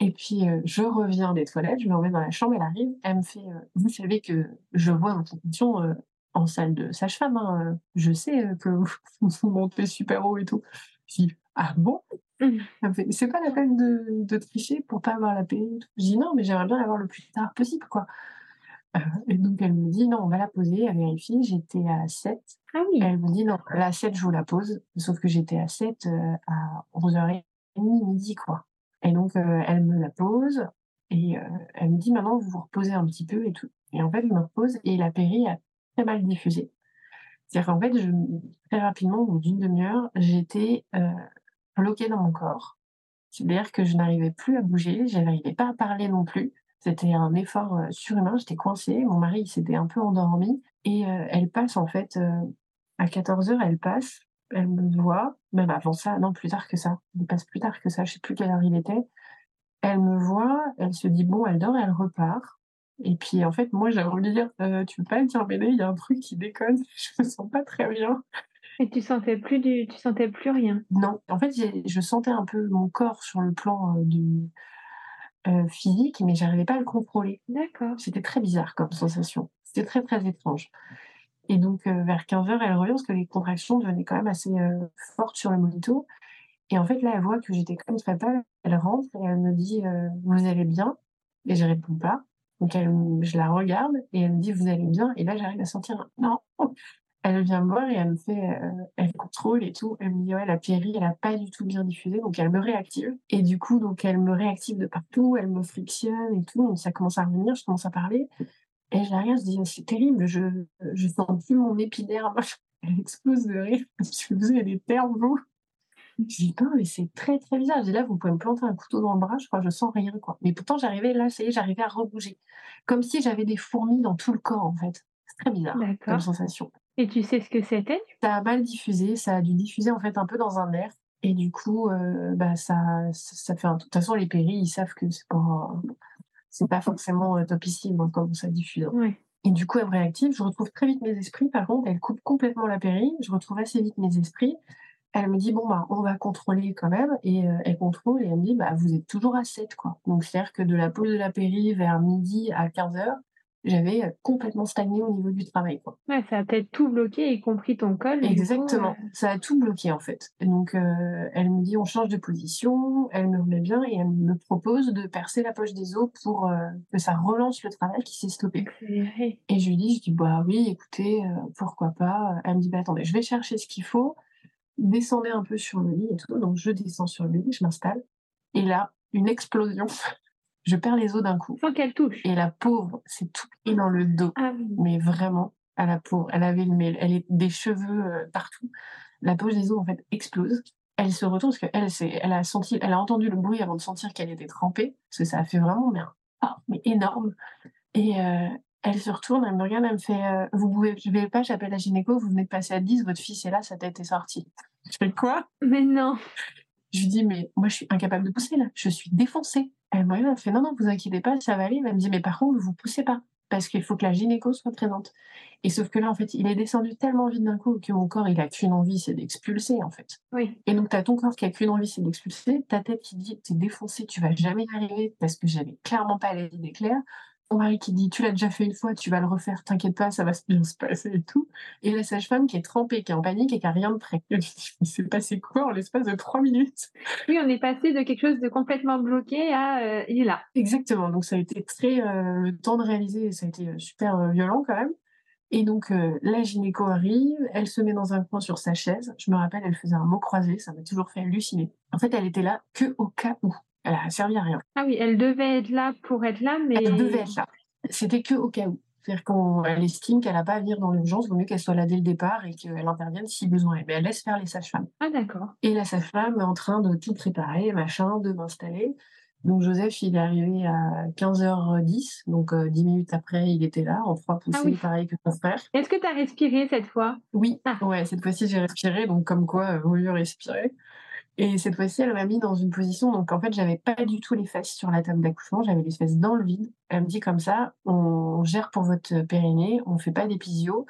Et puis je reviens des toilettes, je me remets dans la chambre, elle arrive, elle me fait, vous savez que je vois votre condition en salle de sage-femme, hein, je sais que vous, vous montez super haut et tout. Je dis ah bon? C'est pas la peine de, de, tricher pour pas avoir la paix. Je dis non, mais j'aimerais bien l'avoir le plus tard possible, quoi. Euh, et donc elle me dit non, on va la poser, elle vérifie, j'étais à 7. Ah oui. Elle me dit non, la 7, je vous la pose, sauf que j'étais à 7 euh, à 11h30, midi, quoi. Et donc euh, elle me la pose et elle me dit maintenant vous vous reposez un petit peu et tout. Et en fait, je me repose et la péri a très mal diffusé. C'est-à-dire qu'en fait, je, très rapidement, au bout d'une demi-heure, j'étais bloquée dans mon corps. C'est-à-dire que je n'arrivais plus à bouger, je n'arrivais pas à parler non plus. C'était un effort euh, surhumain, j'étais coincée, mon mari s'était un peu endormi. Et euh, elle passe en fait euh, à 14h, elle passe, elle me voit, même avant ça, non plus tard que ça, elle passe plus tard que ça, je sais plus quelle heure il était. Elle me voit, elle se dit bon, elle dort, elle repart. Et puis en fait, moi j'ai envie de dire, tu peux pas me dire, il y a un truc qui déconne, je me sens pas très bien. Et tu sentais plus du, tu sentais plus rien? Non, en fait, je sentais un peu mon corps sur le plan du euh, physique, mais j'arrivais pas à le contrôler. D'accord. C'était très bizarre comme sensation. C'était très, très étrange. Et donc, euh, vers 15h, elle revient parce que les contractions devenaient quand même assez euh, fortes sur le monito. Et en fait, là, elle voit que j'étais comme très pâle. Elle rentre et elle me dit Vous allez bien? Et je réponds pas. Donc, elle, je la regarde et elle me dit Vous allez bien? Et là, j'arrive à sentir un Non elle vient me voir et elle me fait, euh, elle contrôle et tout. Elle me dit ouais la péri elle a pas du tout bien diffusé donc elle me réactive et du coup donc elle me réactive de partout, elle me frictionne et tout donc ça commence à revenir, je commence à parler et je la regarde, je dis c'est terrible, je je sens plus mon épiderme, elle explose de rire, je vous avez des termes vous. Je dis non mais c'est très très bizarre. Je dis là vous pouvez me planter un couteau dans le bras, je crois je sens rien quoi. Mais pourtant j'arrivais là, ça y est, j'arrivais à rebouger, comme si j'avais des fourmis dans tout le corps en fait. C'est très bizarre comme sensation. Et tu sais ce que c'était Ça a mal diffusé, ça a dû diffuser en fait un peu dans un nerf. Et du coup, euh, bah, ça, ça, fait un... De toute façon, les péris, ils savent que c'est pas, c'est pas forcément euh, topissime hein, comme ça diffuse. Et du coup, elle me réactive. Je retrouve très vite mes esprits. Par contre, elle coupe complètement la péri. Je retrouve assez vite mes esprits. Elle me dit, bon, bah, on va contrôler quand même. Et euh, elle contrôle et elle me dit, bah, vous êtes toujours à 7, quoi. Donc, c'est-à-dire que de la pause de la péri vers midi à 15 heures, j'avais euh, complètement stagné au niveau du travail. Quoi. Ouais, ça a peut-être tout bloqué, y compris ton col. Exactement, euh, ça a tout bloqué en fait. donc, euh, elle me dit on change de position, elle me remet bien et elle me propose de percer la poche des os pour que ça relance le travail qui s'est stoppé. Et je lui dis, je dis bah oui, écoutez, pourquoi pas. Elle me dit bah attendez, je vais chercher ce qu'il faut, descendez un peu sur le lit et tout. Donc je descends sur le lit, je m'installe. Et là, une explosion je perds les os d'un coup. Sans qu'elle touche. Et la pauvre, c'est tout et dans le dos. Ah Mais vraiment, à la pauvre, elle avait le, elle est des cheveux euh, partout. La poche des os en fait explose. Elle se retourne parce qu'elle, elle a senti, elle a entendu le bruit avant de sentir qu'elle était trempée, parce que ça a fait vraiment mais, oh, mais énorme. Et euh, elle se retourne, elle me regarde, elle me fait euh, Vous pouvez, je vais pas, j'appelle la gynéco, vous venez de passer à 10, votre fils est là, sa tête est sortie. Je fais quoi? Mais non Je lui dis Mais moi, je suis incapable de pousser là, je suis défoncée Elle me regarde, elle fait: «Non, non, vous inquiétez pas, ça va aller». Elle me dit: «Mais par contre, vous poussez pas, parce qu'il faut que la gynéco soit présente» et sauf que là, en fait, il est descendu tellement vite d'un coup que mon corps, il a qu'une envie, c'est d'expulser, en fait Oui. et donc tu as ton corps qui a qu'une envie, c'est d'expulser, ta tête qui dit: «Tu es défoncé, tu vas jamais y arriver» parce que j'avais clairement pas les idées claires. Mari qui dit: «Tu l'as déjà fait une fois, tu vas le refaire, t'inquiète pas, ça va bien se passer et tout» et la sage-femme qui est trempée, qui est en panique et qui a rien de prêt. «Il s'est passé quoi en l'espace de 3 minutes?» Oui, on est passé de quelque chose de complètement bloqué à, heu, il est là. Exactement, donc ça a été très, le temps de réaliser, ça a été, heu, super, violent quand même et donc la gynéco arrive, elle se met dans un coin sur sa chaise. Je me rappelle, elle faisait un mot croisé, ça m'a toujours fait halluciner. En fait, elle était là qu'au cas où. Elle a servi à rien. Ah oui, elle devait être là pour être là, mais Elle devait être là. C'était qu'au cas où. C'est-à-dire qu'elle estime qu'elle a pas à venir dans l'urgence, vaut mieux qu'elle soit là dès le départ et qu'elle intervienne si besoin est. Mais elle laisse faire les sages-femmes Ah d'accord. et la sage-femme est en train de tout préparer, machin, de m'installer. Donc Joseph, il est arrivé à 15:10, donc heu, 10 minutes après, il était là en 3 poussées, Ah oui. pareil que ton frère. Est-ce que tu as respiré cette fois? Oui, Ah. ouais, cette fois-ci, j'ai respiré, donc comme quoi, heu, vaut mieux respirer et cette fois-ci, elle m'a mis dans une position donc en fait, j'avais pas du tout les fesses sur la table d'accouchement, j'avais les fesses dans le vide. Elle me dit comme ça: «On gère pour votre, périnée, on fait pas d'épisio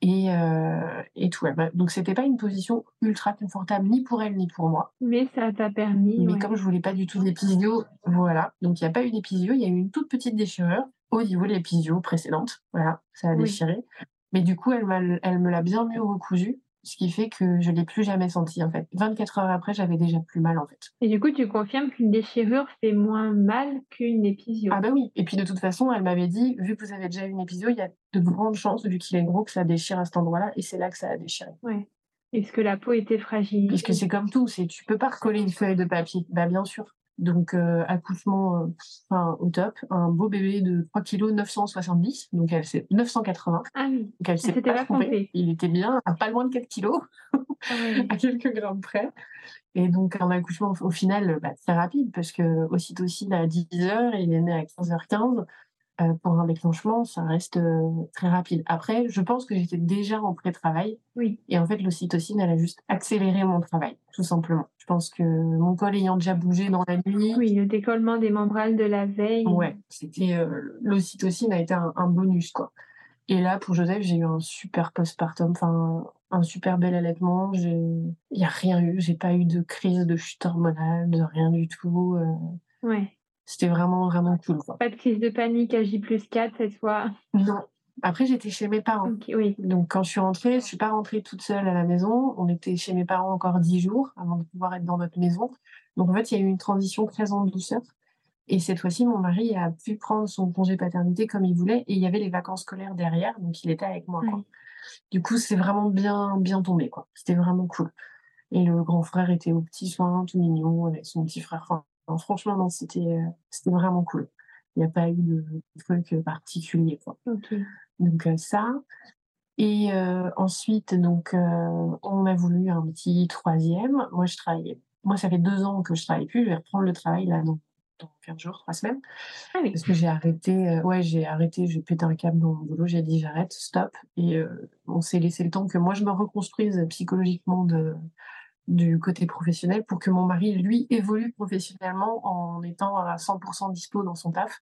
et heu et tout». Donc c'était pas une position ultra confortable ni pour elle, ni pour moi. Mais ça t'a permis, Mais ouais. comme je voulais pas du tout d'épisio, voilà, donc il y a pas eu d'épisio, il y a eu une toute petite déchirure au niveau de l'épisio précédente. Voilà, ça a Oui. déchiré. Mais du coup, elle elle me l'a bien mieux recousu, ce qui fait que je l'ai plus jamais senti, en fait. 24 heures après, j'avais déjà plus mal, en fait. Et du coup, tu confirmes qu'une déchirure fait moins mal qu'une épisio? Ah bah oui et puis de toute façon, elle m'avait dit: «Vu que vous avez déjà eu une épisio, il y a de grandes chances, vu qu'il est gros, que ça déchire à cet endroit-là» et c'est là que ça a déchiré. Ouais. Est-ce que la peau était fragilisée? Puisque c'est comme tout, c'est tu peux pas recoller une feuille de papier. Bah bien sûr. Donc heu, accouchement, enfin au top, un beau bébé de 3 kilogrammes 970, donc elle s'est 980, Ah oui, donc elle s'est pas pas trompée. Il était bien à pas loin de 4 kilogrammes, Ah à quelques grammes près. Et donc un accouchement au final, bah, très rapide parce qu'ocytocine à 10:00 et il est né à 15:15. Heu, pour un déclenchement, ça reste, heu, très rapide. Après, je pense que j'étais déjà en pré-travail Oui. et en fait, l'ocytocine, elle a juste accéléré mon travail, tout simplement. Je pense que mon col ayant déjà bougé dans la nuit Oui, le décollement des membranes de la veille. Ouais, c'était, heu, l'ocytocine a été un un bonus, quoi et là, pour Joseph, j'ai eu un super postpartum, enfin, un super bel allaitement. J'ai il y a rien eu, j'ai pas eu de crise de chute hormonale, de rien du tout, Ouais. C'était vraiment, vraiment cool, quoi. Pas de crise de panique à J+4 cette fois? Non. Après, j'étais chez mes parents. Oui. Donc quand je suis rentrée, je suis pas rentrée toute seule à la maison. On était chez mes parents encore 10 jours avant de pouvoir être dans notre maison. Donc en fait, il y a eu une transition très en douceur et cette fois-ci, mon mari a pu prendre son congé paternité comme il voulait et il y avait les vacances scolaires derrière, donc il était avec moi, quoi. Du coup, c'est vraiment bien bien tombé, quoi. C'était vraiment cool et le grand frère était aux petits soins, tout mignon, avec son petit frère. Enfin, franchement, non, c'était, heu, c'était vraiment cool. Il y a pas eu de truc, heu, particulier, quoi. Donc heu, ça et ensuite donc on a voulu un petit 3e. Moi, je travaillais moi, ça fait 2 ans que je travaille plus. Je vais reprendre le travail là dans dans 15 jours, 3 semaines Ah oui. parce que j'ai arrêté, ouais, j'ai arrêté, j'ai pété un câble dans mon boulot. J'ai dit: «J'arrête, stop» et on s'est laissé le temps que moi, je me reconstruise psychologiquement de du côté professionnel pour que mon mari, lui, évolue professionnellement en étant à 100% dispo dans son taf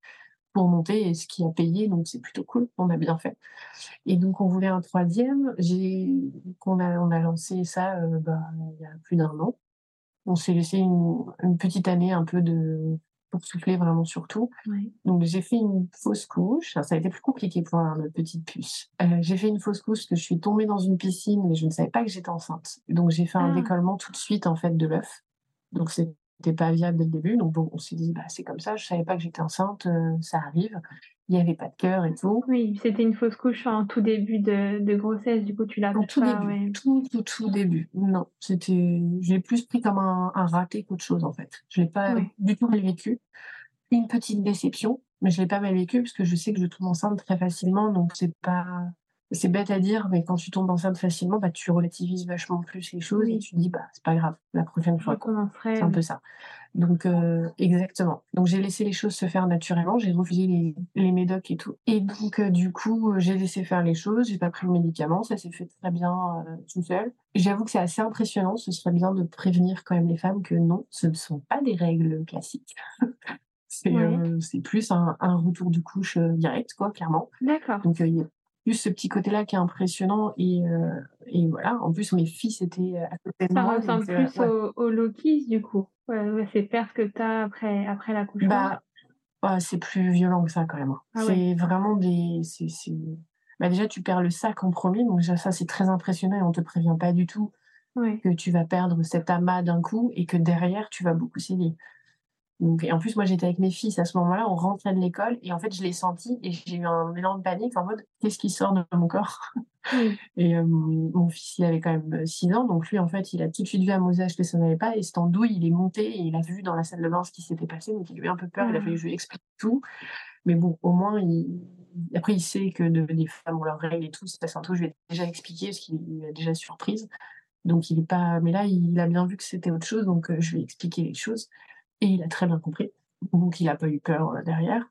pour monter et ce qui a payé, donc c'est plutôt cool. On a bien fait et donc on voulait un 3e. J'ai qu'on a on a lancé ça, heu, bah, il y a plus d'1 an. On s'est laissé une une petite année un peu de pour souffler vraiment sur tout. Donc j'ai fait une fausse couche. Ça a été plus compliqué pour notre petite puce. Heu, j'ai fait une fausse couche parce que je suis tombée dans une piscine, mais je ne savais pas que j'étais enceinte. Donc j'ai fait un Ah. décollement tout de suite, en fait, de l'œuf. Donc c'était pas viable dès le début. Donc bon, on s'est dit: «Bah, c'est comme ça, je savais pas que j'étais enceinte, heu, ça arrive». Il y avait pas de cœur et tout. Oui, c'était une fausse couche en tout début de de grossesse, du coup, tu l'as Au tout pas début, ouais. tout, tout, tout début. Non, c'était je l'ai plus pris comme un un raté qu'autre chose, en fait. Je l'ai pas Ouais. du tout mal vécu. Une petite déception, mais je l'ai pas mal vécu parce que je sais que je tombe enceinte très facilement, donc c'est pas c'est bête à dire, mais quand tu tombes enceinte facilement, bah, tu relativises vachement plus les choses et tu te dis: «Bah, c'est pas grave, la prochaine fois, quoi». recommencerai, C'est un peu ça. Donc heu, exactement. Donc j'ai laissé les choses se faire naturellement. J'ai refusé les les médocs et tout et donc heu, du coup, j'ai laissé faire les choses. J'ai pas pris le médicament. Ça s'est fait très bien, heu, tout seul. J'avoue que c'est assez impressionnant. Ce serait bien de prévenir quand même les femmes que non, ce ne sont pas des règles classiques. C'est Ouais. euh, plus un, un retour de couche euh, direct, quoi, clairement. D'accord. Donc, euh, il plus ce petit côté-là qui est impressionnant. Et, euh, et voilà, en plus, mes fils étaient à côté de Ça moi. ressemble donc, euh, plus ouais. au, au Lokis, du coup. Ouais, c'est peur que tu as après, après l'accouchement. Bah, ouais, c'est plus violent que ça, quand même. hein. Ah ouais. C'est vraiment des. Bah, déjà, tu perds le sac en premier. Donc, déjà, ça, c'est très impressionnant et on te prévient pas du tout que tu vas perdre cet amas d'un coup et que derrière, tu vas beaucoup saigner. Donc, et en plus, moi, j'étais avec mes fils à ce moment-là, on rentrait de l'école et en fait, je l'ai senti et j'ai eu un élan de panique en mode qu'est-ce qui sort de mon corps? Et euh, mon fils, il avait quand même 6 ans, donc lui, en fait, il a tout de suite vu à Mosage que ça n'allait pas et cet andouille, il est monté et il a vu dans la salle de bain ce qui s'était passé, donc il a eu un peu peur, il a Ah. fallu que je lui explique tout. Mais bon, au moins, il... après, il sait que de, les femmes ont leurs règles et tout, c'est un tout, je lui ai déjà expliqué parce qu'il est déjà surprise. Donc, il est pas. Mais là, il a bien vu que c'était autre chose, donc euh, je lui ai expliqué les choses et il a très bien compris. Donc, il n'a pas eu peur euh, derrière.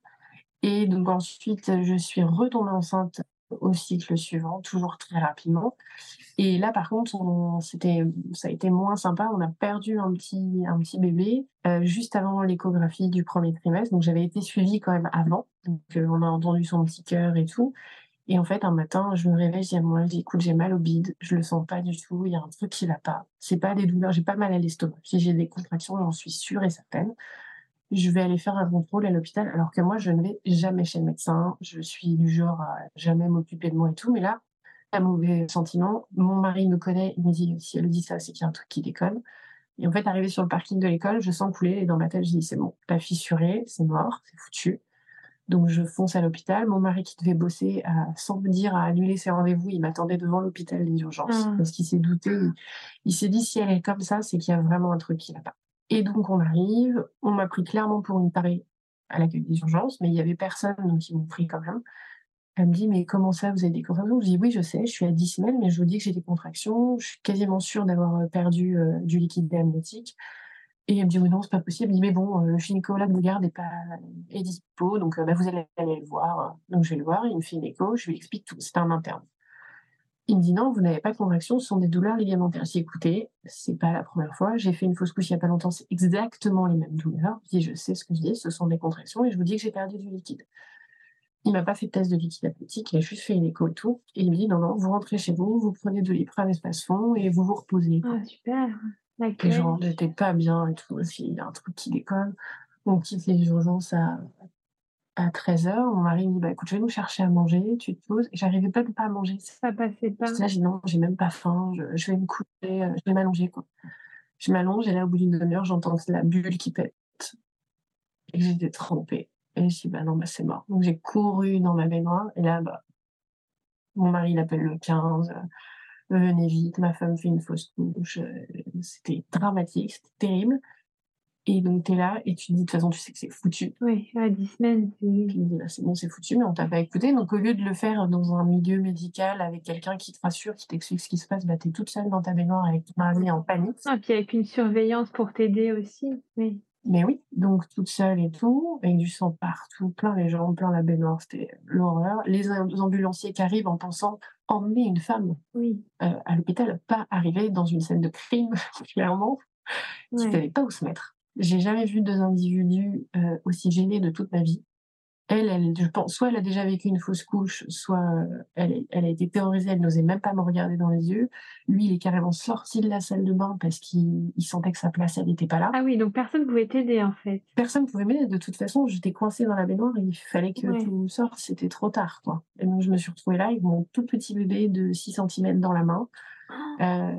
Et donc, ensuite, je suis retombée enceinte au cycle suivant, toujours très rapidement. Et là, par contre, ça a été moins sympa. On a perdu un petit, un petit bébé euh, juste avant l'échographie du premier trimestre. Donc, j'avais été suivie quand même avant. Donc, euh, on a entendu son petit cœur et tout. Et en fait, un matin, je me réveille, je dis moi, je dis, écoute, j'ai mal au bide, je le sens pas du tout, il y a un truc qui va pas. C'est pas des douleurs, j'ai pas mal à l'estomac. Si j'ai des contractions, j'en suis sûre et certaine. Je vais aller faire un contrôle à l'hôpital, alors que moi, je ne vais jamais chez le médecin. Je suis du genre à jamais m'occuper de moi et tout. Mais là, un mauvais sentiment. Mon mari me connaît, il me dit, si elle dit ça, c'est qu'il y a un truc qui déconne. Et en fait, arrivé sur le parking de l'école, je sens couler et dans ma tête, je dis, c'est bon, la fissurée, c'est mort, c'est foutu. Donc, je fonce à l'hôpital. Mon mari, qui devait bosser, a, sans me dire, a annulé ses rendez-vous. Il m'attendait devant l'hôpital des urgences Ah. parce qu'il s'est douté. Il, il s'est dit, si elle est comme ça, c'est qu'il y a vraiment un truc qui va pas. Et donc, on arrive. On m'a pris clairement pour une tarée à l'accueil des urgences, mais il y avait personne, donc ils m'ont pris quand même. Elle me dit, mais comment ça, vous avez des contractions? Je dis, oui, je sais, je suis à 10 semaines, mais je vous dis que j'ai des contractions. Je suis quasiment sûre d'avoir euh, perdu euh, du liquide amniotique. Et elle me dit, non, c'est pas possible. Elle me dit, mais bon, euh, le gynécologue de garde est, pas, est dispo, donc euh, bah, vous allez aller le voir. Donc je vais le voir, il me fait une écho, je lui explique tout. C'est un interne. Il me dit, non, vous n'avez pas de contraction, ce sont des douleurs ligamentaires. Dis, écoutez, c'est pas la première fois. J'ai fait une fausse couche il y a pas longtemps, c'est exactement les mêmes douleurs. Je dis, je sais ce que je dis, ce sont des contractions, et je vous dis que j'ai perdu du liquide. Il m'a pas fait de test de liquide amniotique, il a juste fait une écho et tout. Et il me dit, non, non, vous rentrez chez vous, vous prenez de l'iprane espace fond et vous vous reposez. Ah, super. Et L'accueil. genre, j'étais pas bien et tout. Il y a un truc qui déconne. On quitte les urgences à, à 13h. Mon mari me dit, bah, écoute, je vais nous chercher à manger, tu te poses. Et j'arrivais même pas à manger. Ça passait pas. Là, j'ai non, j'ai même pas faim, je, je vais me coucher, euh, je vais m'allonger, quoi. Je m'allonge et là, au bout d'une demi-heure, j'entends la bulle qui pète. Et j'étais trempée. Et je dis, bah non, bah c'est mort. Donc, j'ai couru dans ma baignoire. Et là, bah, mon mari, il appelle le 15. Venez vite, ma femme fait une fausse couche. euh, C'était dramatique, c'était terrible. Et donc, tu es là et tu te dis, de toute façon, tu sais que c'est foutu. Oui, à 10 semaines, bah, c'est bon, c'est foutu, mais on t'a pas écouté. Donc, au lieu de le faire dans un milieu médical avec quelqu'un qui te rassure, qui t'explique ce qui se passe, bah, tu es toute seule dans ta baignoire avec ton mari en panique. Ah, puis avec une surveillance pour t'aider aussi. Oui. Mais oui, donc toute seule et tout, avec du sang partout, plein les jambes, plein la baignoire, c'était l'horreur. Les am- ambulanciers qui arrivent en pensant emmener une femme Oui. euh, à l'hôpital, pas arriver dans une scène de crime, clairement, qui Ouais. pas où se mettre. J'ai jamais vu deux individus euh, aussi gênés de toute ma vie. Elle, elle, je pense, soit elle a déjà vécu une fausse couche, soit euh, elle, a été terrorisée, elle n'osait même pas me regarder dans les yeux. Lui, il est carrément sorti de la salle de bain parce qu'il il sentait que sa place, elle n'était pas là. Ah oui, donc personne ne pouvait t'aider en fait. Personne ne pouvait m'aider. De toute façon, j'étais coincée dans la baignoire et il fallait que Ouais. tout sorte. C'était trop tard, quoi. Et donc, je me suis retrouvée là avec mon tout petit bébé de 6 cm dans la main, euh,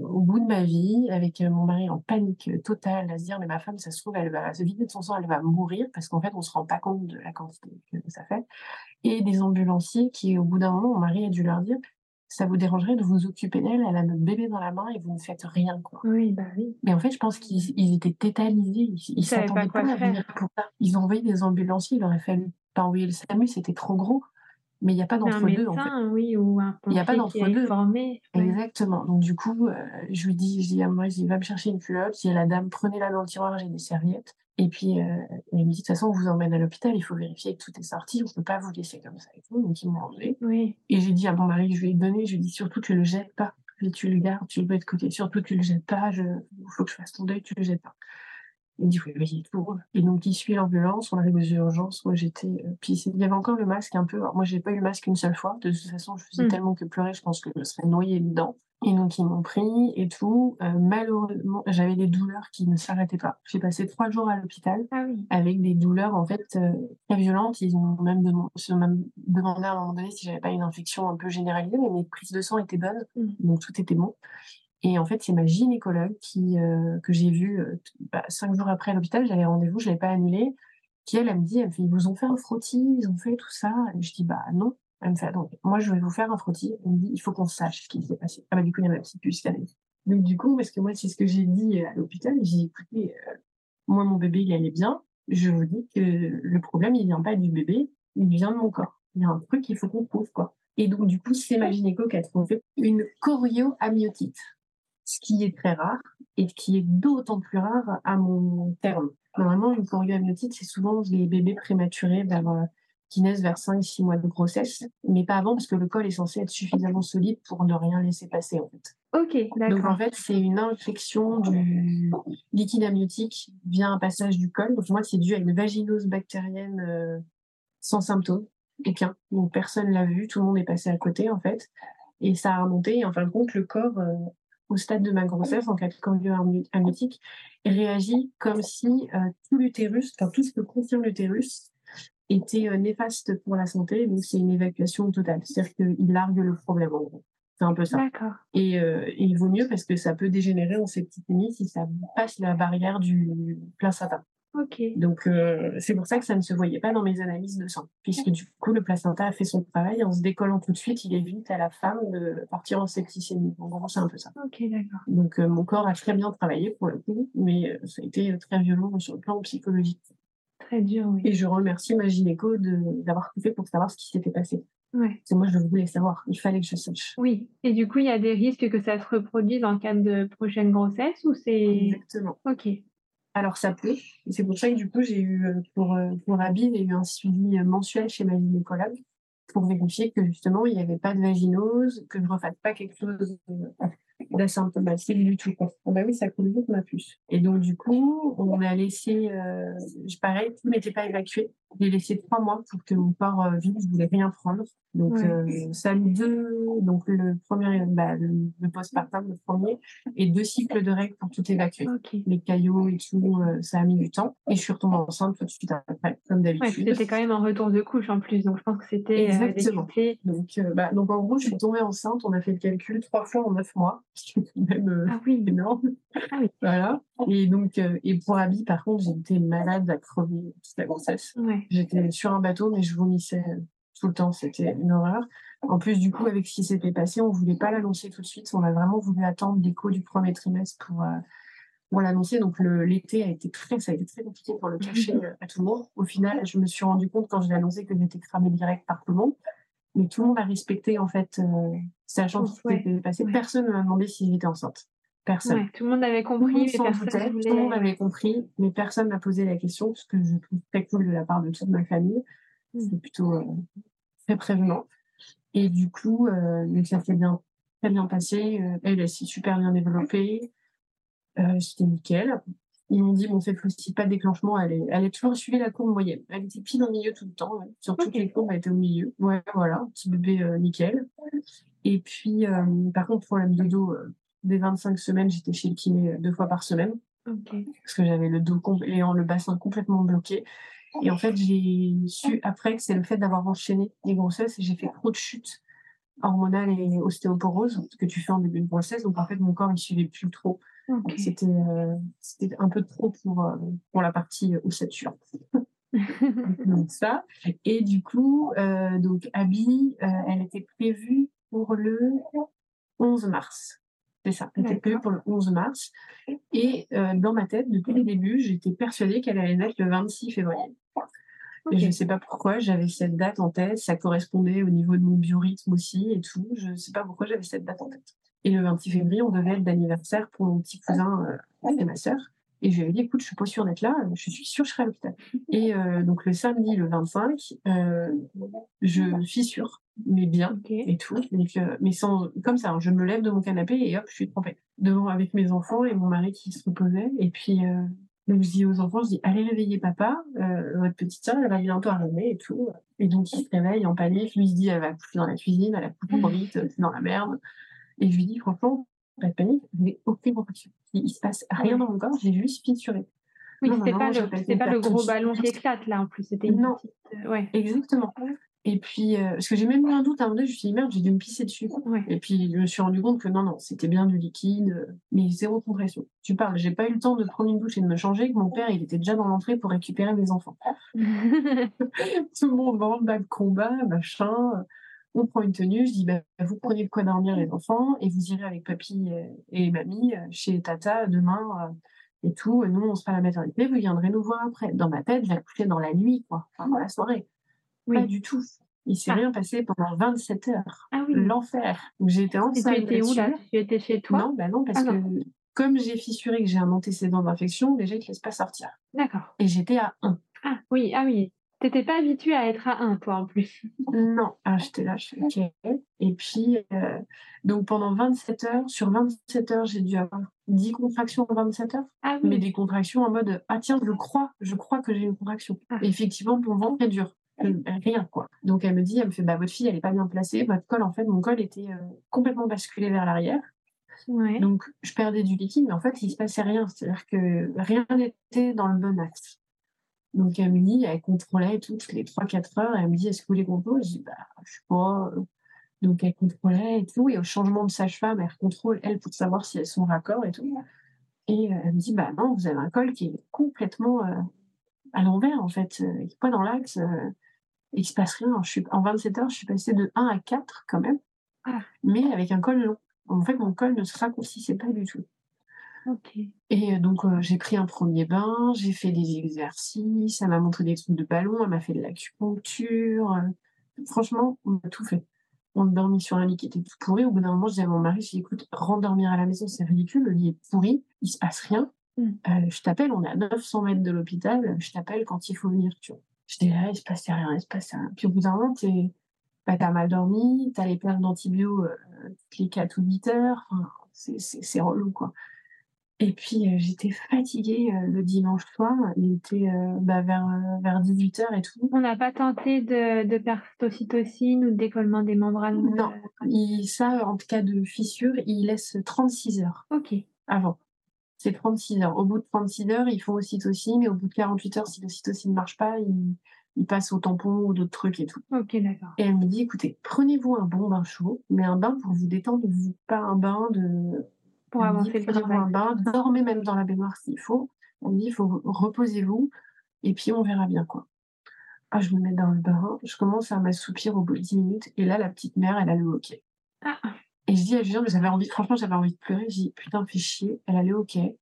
au bout de ma vie, avec euh, mon mari en panique euh, totale, à se dire, mais ma femme, ça se trouve, elle va se vider de son sang, elle va mourir, parce qu'en fait, on se rend pas compte de la quantité que ça fait. Et des ambulanciers qui, au bout d'un moment, mon mari a dû leur dire, ça vous dérangerait de vous occuper d'elle, elle a notre bébé dans la main et vous ne faites rien, quoi. Oui, bah oui. Mais en fait, je pense qu'ils ils étaient tétanisés. Ils, pas s'attendaient pas, à venir pour ça. Ils ont envoyé des ambulanciers. Il aurait fallu pas envoyer le SAMU, c'était trop gros. Mais il n'y a pas d'entre-deux, en fait. oui, ou un Il y a pas d'entre-deux. formé. Exactement. Donc, du coup, euh, je lui dis, je dis à moi, je dis, va me chercher une culotte. Je dis à la dame, prenez-la dans le tiroir, j'ai des serviettes. Et puis, euh, elle me dit, de toute façon, on vous emmène à l'hôpital, il faut vérifier que tout est sorti, on ne peut pas vous laisser comme ça et tout. Donc, ils m'ont enlevé. Oui. Et j'ai dit à mon mari, je lui ai donné, je lui ai dit, surtout, tu le jettes pas. Je lui tu le gardes, tu le mets de côté. Surtout, tu le jettes pas. Je, il faut que je fasse ton deuil, tu le jettes pas. Il dit, oui, oui, tout. Et donc, il suit l'ambulance, on arrive aux urgences. Moi, j'étais. Euh, puis, il y avait encore le masque un peu. Alors, moi, j'ai pas eu le masque une seule fois. De toute façon, je faisais Mm. tellement que pleurer, je pense que je serais noyée dedans. Et donc, ils m'ont pris et tout. Euh, malheureusement, j'avais des douleurs qui ne s'arrêtaient pas. J'ai passé trois jours à l'hôpital Ah oui. avec des douleurs, en fait, euh, très violentes. Ils ont même, demandé, ils ont même demandé à un moment donné si j'avais pas une infection un peu généralisée, mais mes prises de sang étaient bonnes. Mm. Donc, tout était bon. Et en fait, c'est ma gynécologue qui, euh, que j'ai vue euh, bah, cinq jours après à l'hôpital. J'avais rendez-vous, je l'avais pas annulé. Qui, elle, elle me dit, elle me fait, ils vous ont fait un frottis, ils ont fait tout ça. Et je dis, bah non. Elle me fait, attends, moi, je vais vous faire un frottis. Elle me dit, il faut qu'on sache ce qui s'est passé. Ah bah, du coup, il y a ma petite puce qui arrive. Donc, du coup, parce que moi, c'est ce que j'ai dit euh, à l'hôpital. J'ai dit, écoutez, moi, mon bébé, il allait bien. Je vous dis que le problème, il vient pas du bébé, il vient de mon corps. Il y a un truc qu'il faut qu'on prouve, quoi. Et donc, du coup, c'est ma gynéco qui a trouvé une chorioamniotite ce qui est très rare et qui est d'autant plus rare à mon terme. Normalement, une chorioamniotite, c'est souvent les bébés prématurés vers, euh, qui naissent vers 5-6 mois de grossesse, mais pas avant parce que le col est censé être suffisamment solide pour ne rien laisser passer en fait. Ok, Donc en fait, c'est une infection du liquide amniotique via un passage du col. Donc moi, c'est dû à une vaginose bactérienne euh, sans symptômes, aucun. Donc personne l'a vu, tout le monde est passé à côté en fait. Et ça a remonté. Et en fin de compte, le corps, euh, au stade de ma grossesse, en cas de chorioamniotique, réagit comme si euh, tout l'utérus, enfin tout ce que contient l'utérus, était euh, néfaste pour la santé. Donc c'est une évacuation totale. C'est-à-dire qu'il largue le problème en gros. C'est un peu ça. D'accord. Et, euh, et il vaut mieux parce que ça peut dégénérer en septicémie si ça passe la barrière du placenta. Donc euh, c'est pour ça que ça ne se voyait pas dans mes analyses de sang, puisque du coup le placenta a fait son travail en se décollant tout de suite, il évite à la femme de partir en septicémie. En gros, c'est un peu ça. Ok, d'accord. Donc euh, mon corps a très bien travaillé pour le coup, mais euh, ça a été très violent sur le plan psychologique. Très dur, oui. Et je remercie ma gynéco d'avoir tout fait pour savoir ce qui s'était passé. Ouais. Parce que moi je voulais savoir, il fallait que je sache. Oui. Et du coup, il y a des risques que ça se reproduise en cas de prochaine grossesse ou c'est... Exactement. Ok. Alors ça peut. C'est pour ça que du coup, j'ai eu, euh, pour, euh, pour Abby, j'ai eu un suivi euh, mensuel chez ma gynécologue pour vérifier que justement, il n'y avait pas de vaginose, que je ne refasse pas quelque chose d'asymptomatique du tout. Ah bah oui, ça coule vite ma puce. Et donc du coup, on a laissé, euh, je- pareil, tout n'était pas évacué. J'ai laissé trois mois pour que mon corps euh, vive, je voulais rien prendre. Donc Ouais. euh, ça deux, donc le premier, bah, le, le postpartum, le premier, et deux cycles de règles pour tout évacuer les caillots et tout, euh, ça a mis du temps. Et je suis retombée enceinte tout de suite après, comme Ouais, d'habitude. c'était quand même un retour de couche en plus, donc je pense que c'était euh, Exactement. Donc, bah, donc en gros, je suis tombée enceinte, on a fait le calcul trois fois en neuf mois, ce qui est quand même Ah oui. énorme. Ah oui. Voilà. Et donc, et pour Abby, par contre, j'ai été malade à crever toute la grossesse. Ouais. J'étais sur un bateau, mais je vomissais tout le temps, c'était une horreur. En plus, du coup, avec ce qui s'était passé, on voulait pas l'annoncer tout de suite. On a vraiment voulu attendre l'écho du premier trimestre pour, euh, pour l'annoncer. Donc, l'été a été très, ça a été très compliqué pour le cacher euh, à tout le monde. Au final, je me suis rendu compte quand je l'ai annoncé que j'étais cramée direct par tout le monde. Mais tout le monde a respecté, en fait, euh, sachant ce qui s'était passé. ouais. Personne ne m'a demandé si j'étais enceinte. Personne. Ouais, tout le monde avait Tout compris, monde mais voulait. tout le monde avait compris, mais personne n'a posé la question, ce que je trouve très cool de la part de toute ma famille. Mm. C'est plutôt euh, très prévenant. Et du coup, euh, ça s'est bien, très bien passé. Euh, elle, elle s'est super bien développée. C'était nickel. Ils m'ont dit, bon, cette fois-ci, pas de déclenchement. Elle, est, elle a toujours suivi la courbe moyenne. Elle était pile au milieu tout le temps. ouais. Sur toutes les courbes, elle était au milieu. Ouais, voilà, petit bébé nickel. Et puis, par contre, problème de dos, dès 25 semaines, j'étais chez le kiné euh, deux fois par semaine parce que j'avais le dos et le bassin complètement bloqué. Et en fait, j'ai su après que c'est le fait d'avoir enchaîné les grossesses et j'ai fait trop de chutes hormonales et ostéoporose, ce que tu fais en début de grossesse. Donc en fait, mon corps ne suivait plus trop. Ok. C'était euh, c'était un peu trop pour, euh, pour la partie ossature. donc ça. Et du coup, euh, donc Abby, elle était prévue pour le 11 mars. C'est ça, elle était prévue pour le 11 mars. Et euh, dans ma tête, depuis le début, j'étais persuadée qu'elle allait naître le 26 février. Et je ne sais pas pourquoi, j'avais cette date en tête, ça correspondait au niveau de mon biorhythme aussi et tout. Je ne sais pas pourquoi j'avais cette date en tête. Et le 26 février, on devait être d'anniversaire pour mon petit cousin euh, et ma sœur. Et je lui ai dit, écoute, je suis pas sûre d'être là, je suis sûre que je serai à l'hôpital. Et euh, donc le samedi, le 25, euh, je suis sûre, mais bien et tout. Donc, euh, mais sans, comme ça, hein, je me lève de mon canapé et hop, je suis trempée. Devant avec mes enfants et mon mari qui se reposait. Et puis, euh, Donc, je dis aux enfants, je dis, allez réveiller papa, votre petite soeur, elle va bientôt arriver et tout. Et donc, il se réveille en panique. Lui, il se dit, elle va coucher dans la cuisine, elle a couché trop vite, c'est dans la merde. Et je lui dis, franchement, pas de panique, je n'ai aucune contraction. Il, se passe rien dans mon corps, j'ai juste fissuré. Oui, c'était pas, le, pas le gros ballon qui éclate là en plus, c'était une Non. petite. euh, ouais. Exactement. Et puis, euh, parce que j'ai même eu un doute à un moment donné, je me suis dit, merde, j'ai dû me pisser dessus. Ouais. Et puis, je me suis rendu compte que non, non, c'était bien du liquide, euh, mais zéro compression. Tu parles, j'ai pas eu le temps de prendre une douche et de me changer, que mon père, il était déjà dans l'entrée pour récupérer mes enfants. Tout le monde le bas de combat, machin. On prend une tenue, je dis, bah, vous prenez de quoi dormir, les enfants, et vous irez avec papy et, mamie euh, chez Tata demain, euh, et tout. Et nous, on se fait à la maternité, vous viendrez nous voir après. Dans ma tête, je la couchais dans la nuit, quoi, enfin, dans la soirée. Oui. Pas du tout. Il s'est Ah. rien passé pendant 27 heures. Ah oui. L'enfer. J'ai Et enceinte. tu étais où là? Tu étais chez toi? Non, bah non, parce Ah que non. comme j'ai fissuré que j'ai un antécédent d'infection, déjà, ils te laissent pas sortir. D'accord. Et j'étais à 1. Ah oui, ah oui. T'étais pas habituée à être à 1, toi en plus. Non, ah, j'étais là, je suis OK. Et puis, euh, donc pendant 27 heures, sur 27 heures, j'ai dû avoir 10 contractions en 27 heures, Ah oui. mais des contractions en mode Ah tiens, je crois, je crois que j'ai une contraction. Ah. Effectivement, mon ventre est dur. Euh, Rien, quoi. Donc elle me dit, elle me fait Bah, votre fille, elle est pas bien placée. Votre col, en fait, mon col était euh, complètement basculé vers l'arrière. Ouais. Donc, je perdais du liquide, mais en fait, il se passait rien. C'est-à-dire que rien n'était dans le bon axe. Donc, elle me dit, elle contrôlait et tout, toutes les 3-4 heures. Elle me dit, est-ce que vous les contrôlez Je dis, bah, je sais pas. Donc, elle contrôlait et tout. Et au changement de sage-femme, elle contrôle, elle, pour savoir si elles sont raccord et tout. Et euh, elle me dit, bah non, vous avez un col qui est complètement euh, à l'envers, en fait, euh, qui est pas dans l'axe. euh, et il se passe rien. Alors, je suis, en 27 heures, je suis passée de 1 à 4 quand même, Ah. mais avec un col long. En fait, mon col ne se raccourcissait pas du tout. Et euh, donc, euh, j'ai pris un premier bain, j'ai fait des exercices, elle m'a montré des trucs de ballon, elle m'a fait de l'acupuncture. euh, franchement, on a tout fait. On dormit sur un lit qui était tout pourri. Au bout d'un moment, je dis à mon mari, je dis, écoute, rentre dormir à la maison, c'est ridicule, le lit est pourri, il se passe rien. Mm. Euh, je t'appelle, on est à 900 mètres de l'hôpital, je t'appelle quand il faut venir, tu vois. Je dis, ah, il se passait rien, il se passait rien. Puis au bout d'un moment, t'es- bah, t'as mal dormi, t'as les pertes d'antibio toutes les 4 ou 8 heures, enfin, c'est- c'est c'est relou, quoi. Et puis, euh, j'étais fatiguée euh, le dimanche soir. Il était euh, bah, vers, vers 18h et tout. On n'a pas tenté de, de ou de décollement des membranes Non. Il, ça, en cas de fissure, il laisse 36 heures Ok. avant. C'est 36 heures. Au bout de 36 heures, ils font ocytocine. Et au bout de 48 heures, si l'ocytocine ne marche pas, ils, ils passent au tampon ou d'autres trucs et tout. Ok, d'accord. Et elle me dit, écoutez, prenez-vous un bon bain chaud, mais un bain pour vous détendre, vous, pas un bain de, Pour dit, avancer le travail. un bain, dormez même dans la baignoire s'il faut. On me dit, il faut reposez-vous et puis on verra bien quoi. Ah, je me mets dans le bain, je commence à m'assoupir au bout de 10 minutes et là, la petite mère, elle a le hockey. Ah, Et je dis à Julien, j'avais envie, franchement, j'avais envie de pleurer. Je dis, putain, fais chier, elle a le hockey.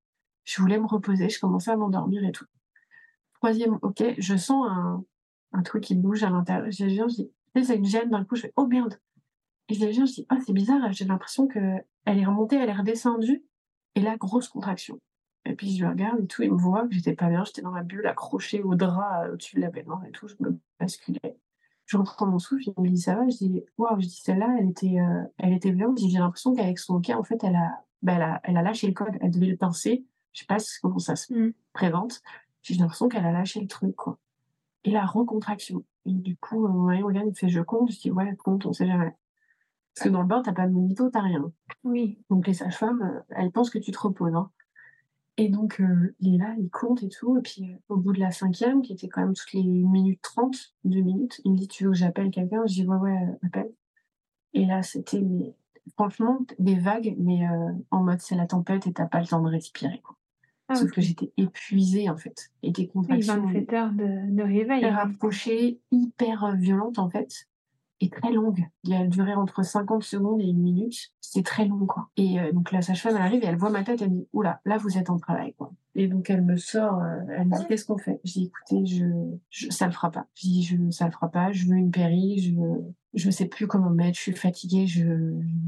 Je voulais me reposer, je commençais à m'endormir et tout. Troisième hockey, je sens un, un truc qui bouge à l'intérieur. Je dis à Julien, je dis, ça une gêne d'un coup, je fais, oh merde. Et je Julien, je dis, ah, c'est bizarre, j'ai l'impression que elle est remontée, elle est redescendue. Et là, grosse contraction. Et puis je le regarde et tout, il me voit que j'étais pas bien, j'étais dans ma bulle, accrochée au drap euh, au-dessus de la baignoire et tout, je me basculais. Je reprends mon souffle, il me dit ça va, je dis waouh, je dis celle-là, elle était, euh, elle était violente, j'ai l'impression qu'avec son hockey, en fait, elle a, bah, elle a, elle a lâché le code, elle devait le pincer, je sais pas comment ça se Mm. présente, j'ai l'impression qu'elle a lâché le truc, quoi. Et la recontraction. Et du coup, euh, mon mari regarde, il me fait je compte, je dis ouais, compte, on sait jamais. Parce que dans le bain, t'as pas de monito, t'as rien. oui. Donc les sages-femmes, euh, elles pensent que tu te reposes. hein. Et donc euh, il est là, il compte et tout. Et puis euh, au bout de la cinquième, qui était quand même toutes les 1 minute 30, 2 minutes, il me dit Tu veux que j'appelle quelqu'un? Je dis Ouais, ouais, euh, appelle. Et là, c'était mais, franchement des vagues, mais euh, en mode c'est la tempête et t'as pas le temps de respirer. Quoi. Ah, Sauf que j'étais épuisée en fait. Et des Oui, contractions 27 heures de, de réveil. hein. rapprochées, hyper violentes en fait, et très longues. Elle durait entre 50 secondes et une minute. C'était très long, quoi. Et euh, donc la sage-femme, elle arrive et elle voit ma tête, elle me dit, oula, là, vous êtes en travail, quoi. Et donc elle me sort, euh, elle me dit, qu'est-ce qu'on fait? Je dis, écoutez, je, je, ça le fera pas. Je dis, je, ça le fera pas, je veux une péri, je, je sais plus comment me mettre, je suis fatiguée, je,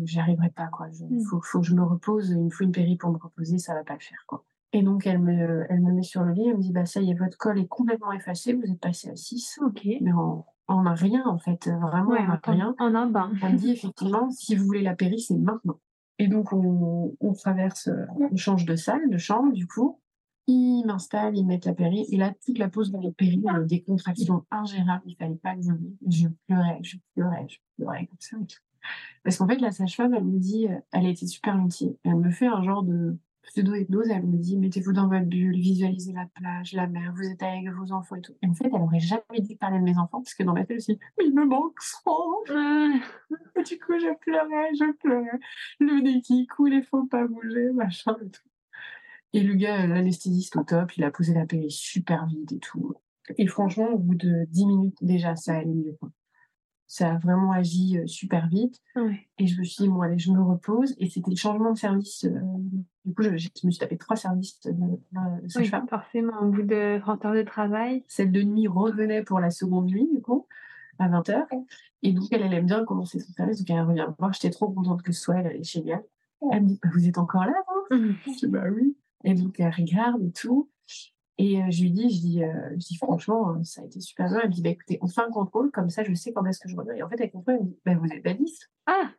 j'y arriverai pas, quoi. Il Mm. faut, faut que je me repose, il me faut une péri pour me reposer, ça va pas le faire, quoi. Et donc, elle me, elle me met sur le lit, elle me dit, bah, ça y est, votre col est complètement effacé, vous êtes passé à 6. Ok. Mais on, on a rien, en fait. Vraiment, Ouais, on a en, rien. en un bain. Elle me dit, effectivement, si vous voulez la péri, c'est maintenant. Et donc, on, on traverse, euh, on change de salle, de chambre, du coup. Ils m'installent, ils mettent la péri. Et là, toute la pause dans le péri, des contractions ingérables. Il fallait pas que je Je pleurais, je pleurais, je pleurais comme ça. Parce qu'en fait, la sage-femme, elle me dit, elle a été super gentille. Elle me fait un genre de pseudo-hypnose. Elle me dit, mettez-vous dans votre bulle, visualisez la plage, la mer, vous êtes avec vos enfants et tout. Et en fait, elle aurait jamais dit parler de mes enfants, parce que dans ma tête aussi, mais il me manque trop. du coup, je pleurais, je pleurais. Le nez qui coule, il faut pas bouger, machin et tout. Et le gars, l'anesthésiste au top, il a posé la péri super vite et tout. Et franchement, au bout de 10 minutes, déjà, ça allait mieux. Ça a vraiment agi euh, super vite. Et je me suis dit, bon, allez, je me repose. Et c'était le changement de service. Euh, du coup, je, me suis tapé trois services de, de, oui, forcément, au bout de 30 heures de travail. Celle de nuit revenait pour la seconde nuit, du coup, à 20 h Et donc, elle, aime bien commencer son service. Donc, elle revient me voir. J'étais trop contente que ce soit elle, elle est géniale. Elle me dit, bah, vous êtes encore là, vous? Je dis, bah oui. Et donc, elle regarde et tout. Et euh, je lui dis, je dis, euh, je dis franchement, euh, ça a été super bien. Elle me dit, bah, écoutez, on fait un contrôle, comme ça, je sais quand est-ce que je reviens. Et en fait, elle contrôle, elle me dit, bah, vous êtes à 10. Ah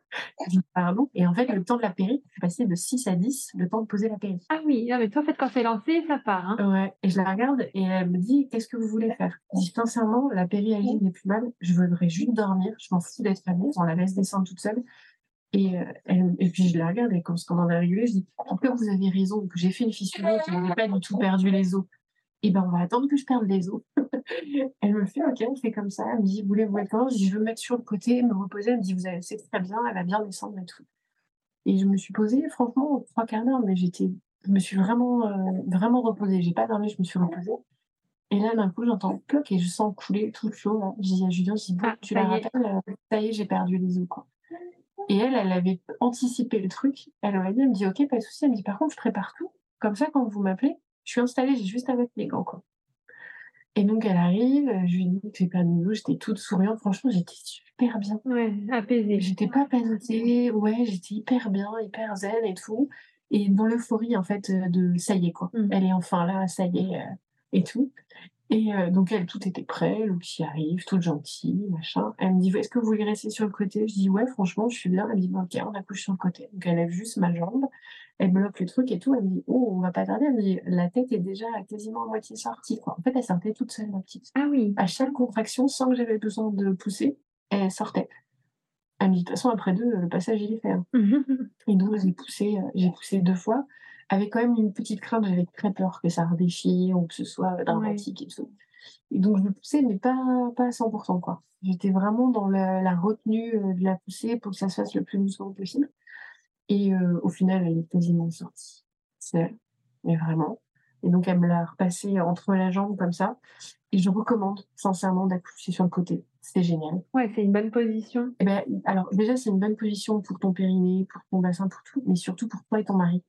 Je dis, pardon. Et en fait, le temps de la péri, je suis passée de 6 à 10, le temps de poser la péri. Ah oui, mais toi, en fait, quand c'est lancé, ça part. Hein. Ouais. Et je la regarde et elle me dit, qu'est-ce que vous voulez faire? Je dis, sincèrement, la péri n'est plus mal. Je voudrais juste dormir. Je m'en fous d'être famille. On la laisse descendre toute seule. Et, elle, et puis je la regarde et quand on en a régulé, je dis, en fait, vous avez raison, que j'ai fait une fissure et que je n'ai pas du tout perdu les os eh ben on va attendre que je perde les os. elle me fait, ok, on fait comme ça. Elle me dit, voulez-vous être Je dis, je veux me mettre sur le côté, me reposer. Elle me dit, vous avez, c'est très bien, elle va bien descendre et tout. Et je me suis posée, franchement, trois quarts d'heure, mais j'étais, je me suis vraiment, euh, vraiment reposée. J'ai pas dormi, je me suis reposée. Et là, d'un coup, j'entends cloque et je sens couler tout chaud. Je dis à Julien, je dis, bon, ah, tu la rappelles, ça y est, j'ai perdu les os, quoi. Et elle, elle avait anticipé le truc. Elle aurait dit, elle me dit, ok, pas de souci. Elle me dit, par contre, je prépare tout. Comme ça, quand vous m'appelez, je suis installée, j'ai juste avec les gants, quoi. Et donc, elle arrive, je lui dis que j'ai pas de nouveau, j'étais toute souriante. Franchement, j'étais super bien. Ouais, apaisée. J'étais pas paniquée, ouais, j'étais hyper bien, hyper zen et tout. Et dans l'euphorie, en fait, de ça y est, quoi. Mmh. Elle est enfin là, ça y est, euh, et tout. Et euh, donc, elle, tout était prêt, le qui arrive, toute gentille, machin. Elle me dit, est-ce que vous voulez rester sur le côté? Je dis, ouais, franchement, je suis bien. Elle me dit, ok, on accouche sur le côté. Donc, elle lève juste ma jambe, elle bloque le truc et tout. Elle me dit, oh, on va pas tarder. Elle me dit, la tête est déjà quasiment à moitié sortie, quoi. En fait, elle sortait toute seule, ma petite. Ah oui. À chaque contraction, sans que j'avais besoin de pousser, elle sortait. Elle me dit, de toute façon, après deux, le passage, il est fait. Hein. et donc, j'ai poussé, euh, j'ai poussé deux fois avec quand même une petite crainte, j'avais très peur que ça redéchire ou que ce soit dramatique et tout. Et donc je me poussais, mais pas, pas à 100%. quoi. J'étais vraiment dans la, retenue euh, de la poussée pour que ça se fasse le plus doucement possible. Et euh, au final, elle est quasiment sortie. C'est, mais vraiment. Et donc elle me l'a repassé entre la jambe comme ça. Et je recommande sincèrement d'accoucher sur le côté c'est génial. Ouais, c'est une bonne position. Et eh ben, alors déjà, c'est une bonne position pour ton périnée, pour ton bassin, pour tout, mais surtout pour toi et ton mari.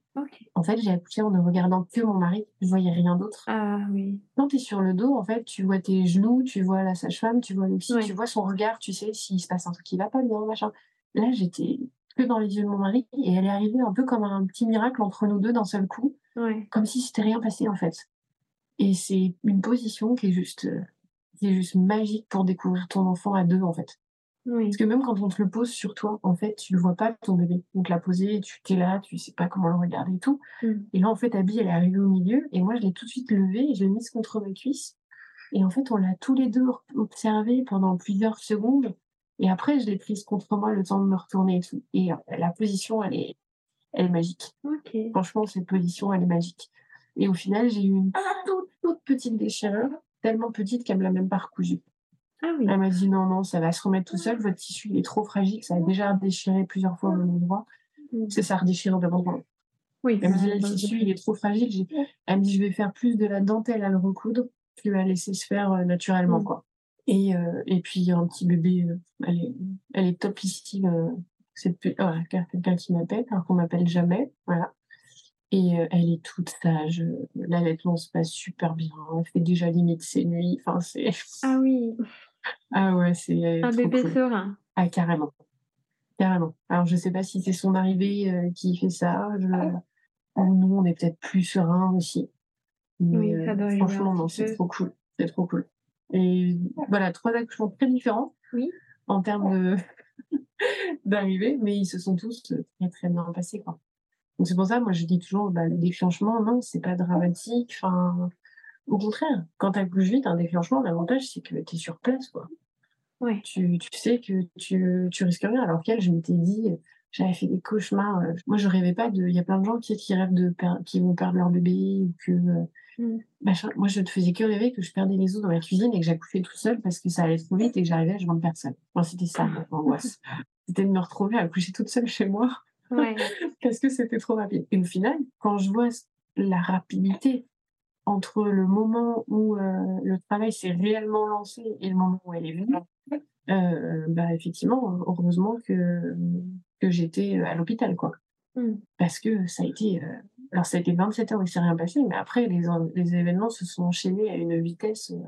En fait, j'ai accouché en ne regardant que mon mari, je voyais rien d'autre. Ah oui. Quand tu es sur le dos, en fait, tu vois tes genoux, tu vois la sage-femme, tu vois le psy, tu vois son regard, tu sais s'il se passe un truc qui va pas bien, machin. Là, j'étais que dans les yeux de mon mari et elle est arrivée un peu comme un petit miracle entre nous deux d'un seul coup, comme si c'était rien passé en fait. Et c'est une position qui est juste euh, c'est juste magique pour découvrir ton enfant à deux, en fait. Parce que même quand on te le pose sur toi, en fait, tu le vois pas ton bébé. Donc la poser, tu es là, tu sais pas comment le regarder et tout. Mm. Et là, en fait, Abby, elle est arrivée au milieu et moi, je l'ai tout de suite levée et je l'ai mise contre ma cuisse. Et en fait, on l'a tous les deux observé pendant plusieurs secondes. Et après, je l'ai prise contre moi le temps de me retourner et tout. Et euh, la position, elle est, elle est magique. Franchement, cette position, elle est magique. Et au final, j'ai eu une toute, toute petite déchirure tellement petite qu'elle me l'a même pas recousue. Ah oui. Elle m'a dit non, non, ça va se remettre tout seul, votre tissu il est trop fragile, ça a déjà déchiré plusieurs fois au même endroit. Mm. C'est ça redéchire devant moi. Oui, elle me dit le tissu il est trop fragile. Elle me dit je vais faire plus de la dentelle à le recoudre que à laisser se faire euh, naturellement. Mm. quoi. Et, euh, et puis un petit bébé, euh, elle, est, elle est top ici. c'est quelqu'un qui m'appelle, alors qu'on m'appelle jamais. Voilà. Et euh, elle est toute sage. L'allaitement se passe super bien. Elle fait déjà limite ses nuits. Enfin, c'est. Ah oui. Ah ouais, c'est. Un bébé serein. Ah, carrément. Carrément. Alors, je sais pas si c'est son arrivée euh, qui fait ça. nous, on est peut-être plus serein aussi. oui, ça doit euh, Franchement, non, c'est trop cool. C'est trop cool. Et voilà, trois accouchements très différents. Oui. En termes d'arrivée, mais ils se sont tous très très bien passés. Quoi. Donc c'est pour ça, moi, je dis toujours, bah, le déclenchement, non, c'est pas dramatique. Enfin, au contraire, quand tu accouches vite, un déclenchement, l'avantage, c'est que tu es sur place, quoi. Ouais. Tu, tu sais que tu, tu risques rien. Alors qu'elle, je m'étais dit, j'avais fait des cauchemars. euh, Moi, je rêvais pas de. Il y a plein de gens qui, qui rêvent de per- qui vont perdre leur bébé ou que. euh, Mm. Moi, je ne faisais que rêver que je perdais les os dans la cuisine et que j'accouchais tout seul parce que ça allait trop vite et que j'arrivais à joindre personne. Moi, c'était ça, mon angoisse. C'était de me retrouver à accoucher toute seule chez moi Ouais. parce que c'était trop rapide. Et au final, quand je vois la rapidité entre le moment où euh, le travail s'est réellement lancé et le moment où elle est venue, euh, bah effectivement, heureusement que, que j'étais à l'hôpital, quoi. Mm. Parce que ça a été... euh, alors, ça a été 27 heures où il s'est rien passé, mais après, les, en- les événements se sont enchaînés à une vitesse euh,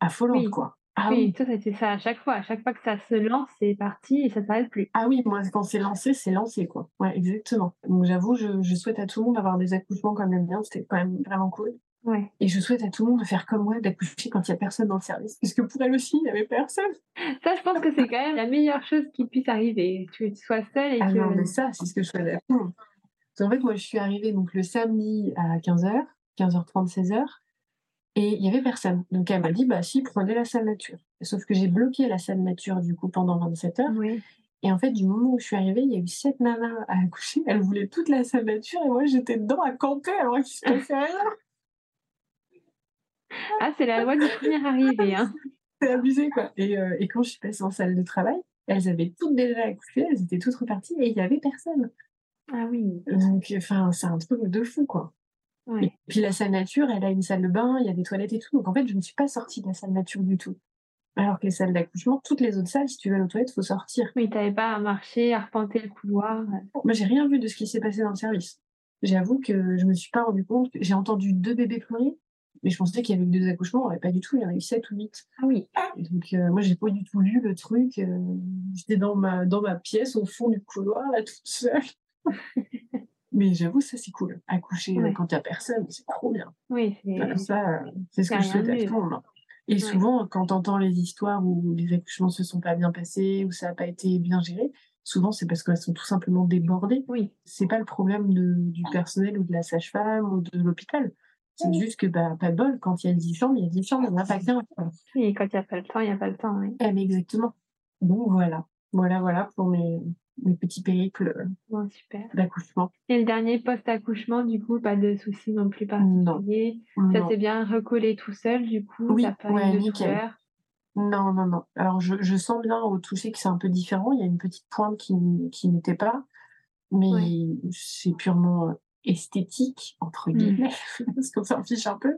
affolante, Oui. quoi. Ah Oui, ça, c'était ça à chaque fois. À chaque fois que ça se lance, c'est parti et ça s'arrête plus. Ah oui, moi, quand c'est lancé, c'est lancé, quoi. Ouais, exactement. Donc, j'avoue, je, je souhaite à tout le monde d'avoir des accouchements comme le mien. C'était quand même vraiment cool. Ouais. Et je souhaite à tout le monde de faire comme moi, d'accoucher quand il n'y a personne dans le service. Parce que pour elle aussi, il n'y avait personne. Ça, je pense que c'est quand même la meilleure chose qui puisse arriver. Que tu sois seule et Ah que. non, mais ça, c'est ce que je souhaite à tout le monde. Qu'en fait, moi, je suis arrivée donc, le samedi à 15h, 15h30, 16h. Et il n'y avait personne. Donc, elle m'a dit, bah si, prenez la salle nature. Sauf que j'ai bloqué la salle nature, du coup, pendant 27 heures. Oui. Et en fait, du moment où je suis arrivée, il y a eu sept nanas à accoucher. Elles voulaient toute la salle nature et moi, j'étais dedans à camper alors qu'il se passait rien. Ah, c'est la loi du premier arrivé. Hein. C'est abusé, quoi. Et, euh, et quand je suis passée en salle de travail, elles avaient toutes déjà accouché, elles étaient toutes reparties et il n'y avait personne. Ah oui. Donc, enfin, c'est un truc de fou, quoi. Et Ouais. puis la salle nature, elle a une salle de bain, il y a des toilettes et tout. Donc en fait, je ne suis pas sortie de la salle nature du tout. Alors que les salles d'accouchement, toutes les autres salles, si tu veux aller aux toilettes, il faut sortir. Oui, t'avais pas à marcher, à arpenter le couloir. Moi, j'ai rien vu de ce qui s'est passé dans le service. J'avoue que je me suis pas rendu compte. J'ai entendu deux bébés pleurer, mais je pensais qu'il y avait eu deux accouchements. Et pas du tout, il y en a eu sept ou huit. Ah oui. Donc euh, moi, j'ai pas du tout lu le truc. euh, J'étais dans ma, dans ma pièce, au fond du couloir, là, toute seule. mais j'avoue, ça, c'est cool. Accoucher euh, Ouais. quand il n'y a personne, c'est trop bien. Oui, c'est. Voilà, ça, euh, c'est ce que je souhaite à tout le monde. Et Ouais. souvent, quand tu entends les histoires où les accouchements se sont pas bien passés, où ça n'a pas été bien géré, souvent c'est parce qu'elles sont tout simplement débordées. Oui. C'est pas le problème de- du personnel ou de la sage-femme ou de l'hôpital. C'est juste que, bah, pas de bol, quand il y a 10 chambres, il y a 10 chambres, il n'y en a pas qu'un. Oui, et quand il n'y a pas le temps, il n'y a pas le temps. Oui. Eh, mais exactement. Donc voilà. Voilà, voilà pour mes, mes petits périples euh, super. d'accouchement. Et le dernier post-accouchement, du coup, pas de soucis non plus Non. particuliers. Ça s'est bien recollé tout seul, du coup. Oui, T'as pas ouais, eu de nickel. Non, non, non. Alors, je, je sens bien au toucher que c'est un peu différent. Il y a une petite pointe qui, qui n'était pas, mais Ouais. c'est purement euh, esthétique, entre Mm. guillemets, parce qu'on s'en fiche un peu.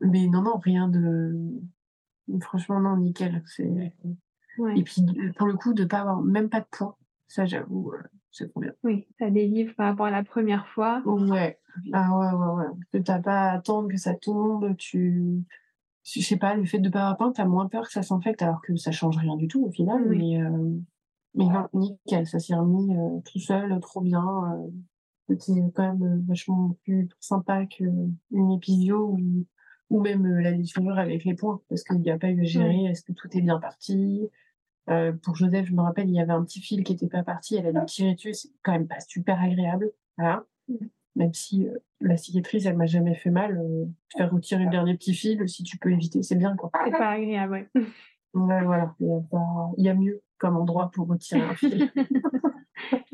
Mais non, non, rien de. Franchement, non, nickel. C'est... Ouais. Et puis, pour le coup, de pas avoir même pas de points, ça, j'avoue, euh, c'est trop bien. Oui, ça délivre par rapport à la première fois. Ouais. Ah ouais, ouais, ouais. Que t'as pas à attendre que ça tombe, tu. Je sais pas, le fait de pas avoir peint, t'as moins peur que ça s'infecte, alors que ça change rien du tout au final. Oui. Mais, euh, mais non, nickel, ça s'est remis euh, tout seul, trop bien. euh, C'était quand même euh, vachement plus sympa qu'une épisio ou, ou même euh, la déchirure avec les points, parce qu'il n'y a pas eu à gérer, est-ce que tout est bien parti? Euh, pour Joseph, je me rappelle, il y avait un petit fil qui n'était pas parti, elle a dû tirer dessus, c'est quand même pas super agréable. Voilà. Même si euh, la cicatrice, elle m'a jamais fait mal, euh, faire retirer le dernier petit fil, si tu peux éviter, c'est bien, quoi. C'est pas agréable, ouais. Ouais, voilà, il y, a pas- il y a mieux comme endroit pour retirer un fil.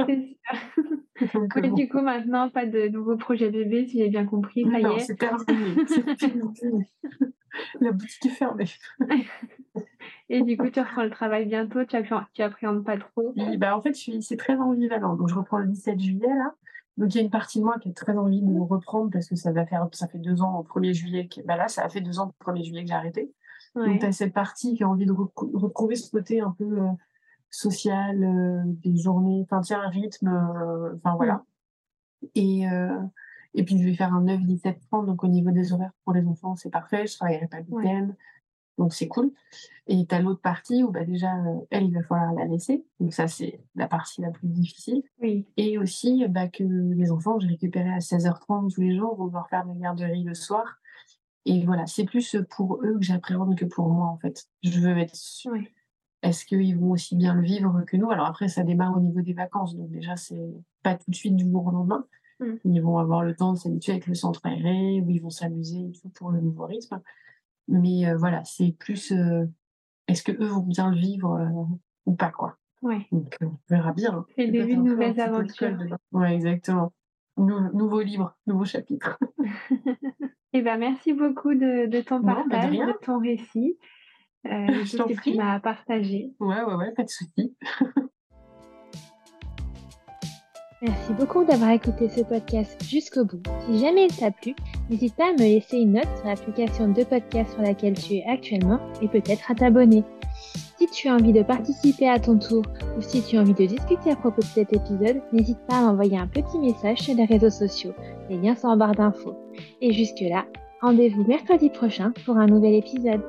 C'est sûr. Donc, Mais euh, du coup, maintenant, pas de nouveau projet bébé, si j'ai bien compris. Ça y non, est. c'est terminé. c'est. La boutique est fermée. Et du coup, tu reprends le travail bientôt. Tu tu appréhendes pas trop. Bah, en fait, je suis, c'est très ambivalent. Donc, je reprends le 17 juillet, là. Donc, il y a une partie de moi qui a très envie de reprendre parce que ça va faire, ça fait deux ans au 1er juillet. Que, bah là, ça a fait deux ans au 1er juillet que j'ai arrêté. Ouais. Donc, tu as cette partie qui a envie de retrouver ce côté un peu euh, social, euh, des journées, enfin, tiens, un rythme, euh, enfin, voilà. Et, euh, et puis, je vais faire un 9, 17, 30. Donc, au niveau des horaires pour les enfants, c'est parfait. Je travaillerai pas le Ouais. week-end. Donc, c'est cool. Et tu as l'autre partie où, bah, déjà, euh, elle, il va falloir la laisser. Donc, ça, c'est la partie la plus difficile. Oui. Et aussi, bah, que les enfants, j'ai récupéré à 16h30 tous les jours, vont devoir faire la garderie le soir. Et voilà, c'est plus pour eux que j'appréhende que pour moi, en fait. Je veux être sûre. Est-ce qu'ils vont aussi bien le vivre que nous? Alors après, ça démarre au niveau des vacances. Donc déjà, c'est pas tout de suite du jour au lendemain. Mmh. Ils vont avoir le temps de s'habituer avec le centre aéré, où ils vont s'amuser pour le nouveau rythme. Mais voilà, c'est plus est-ce que eux vont bien le vivre ou pas, quoi? Ouais. Donc, on verra bien. C'est le début de nouvelles aventures. Ouais, exactement. nouveau livre, nouveau chapitre. Eh ben, merci beaucoup de, de ton bah, partage, de, de, ton récit. Euh, Je que tu m'as partagé. Ouais, ouais, ouais, pas de souci. Merci beaucoup d'avoir écouté ce podcast jusqu'au bout. Si jamais il t'a plu, n'hésite pas à me laisser une note sur l'application de podcast sur laquelle tu es actuellement et peut-être à t'abonner. Si tu as envie de participer à ton tour ou si tu as envie de discuter à propos de cet épisode, n'hésite pas à m'envoyer un petit message sur les réseaux sociaux. Les liens sont en barre d'infos. Et jusque-là, rendez-vous mercredi prochain pour un nouvel épisode.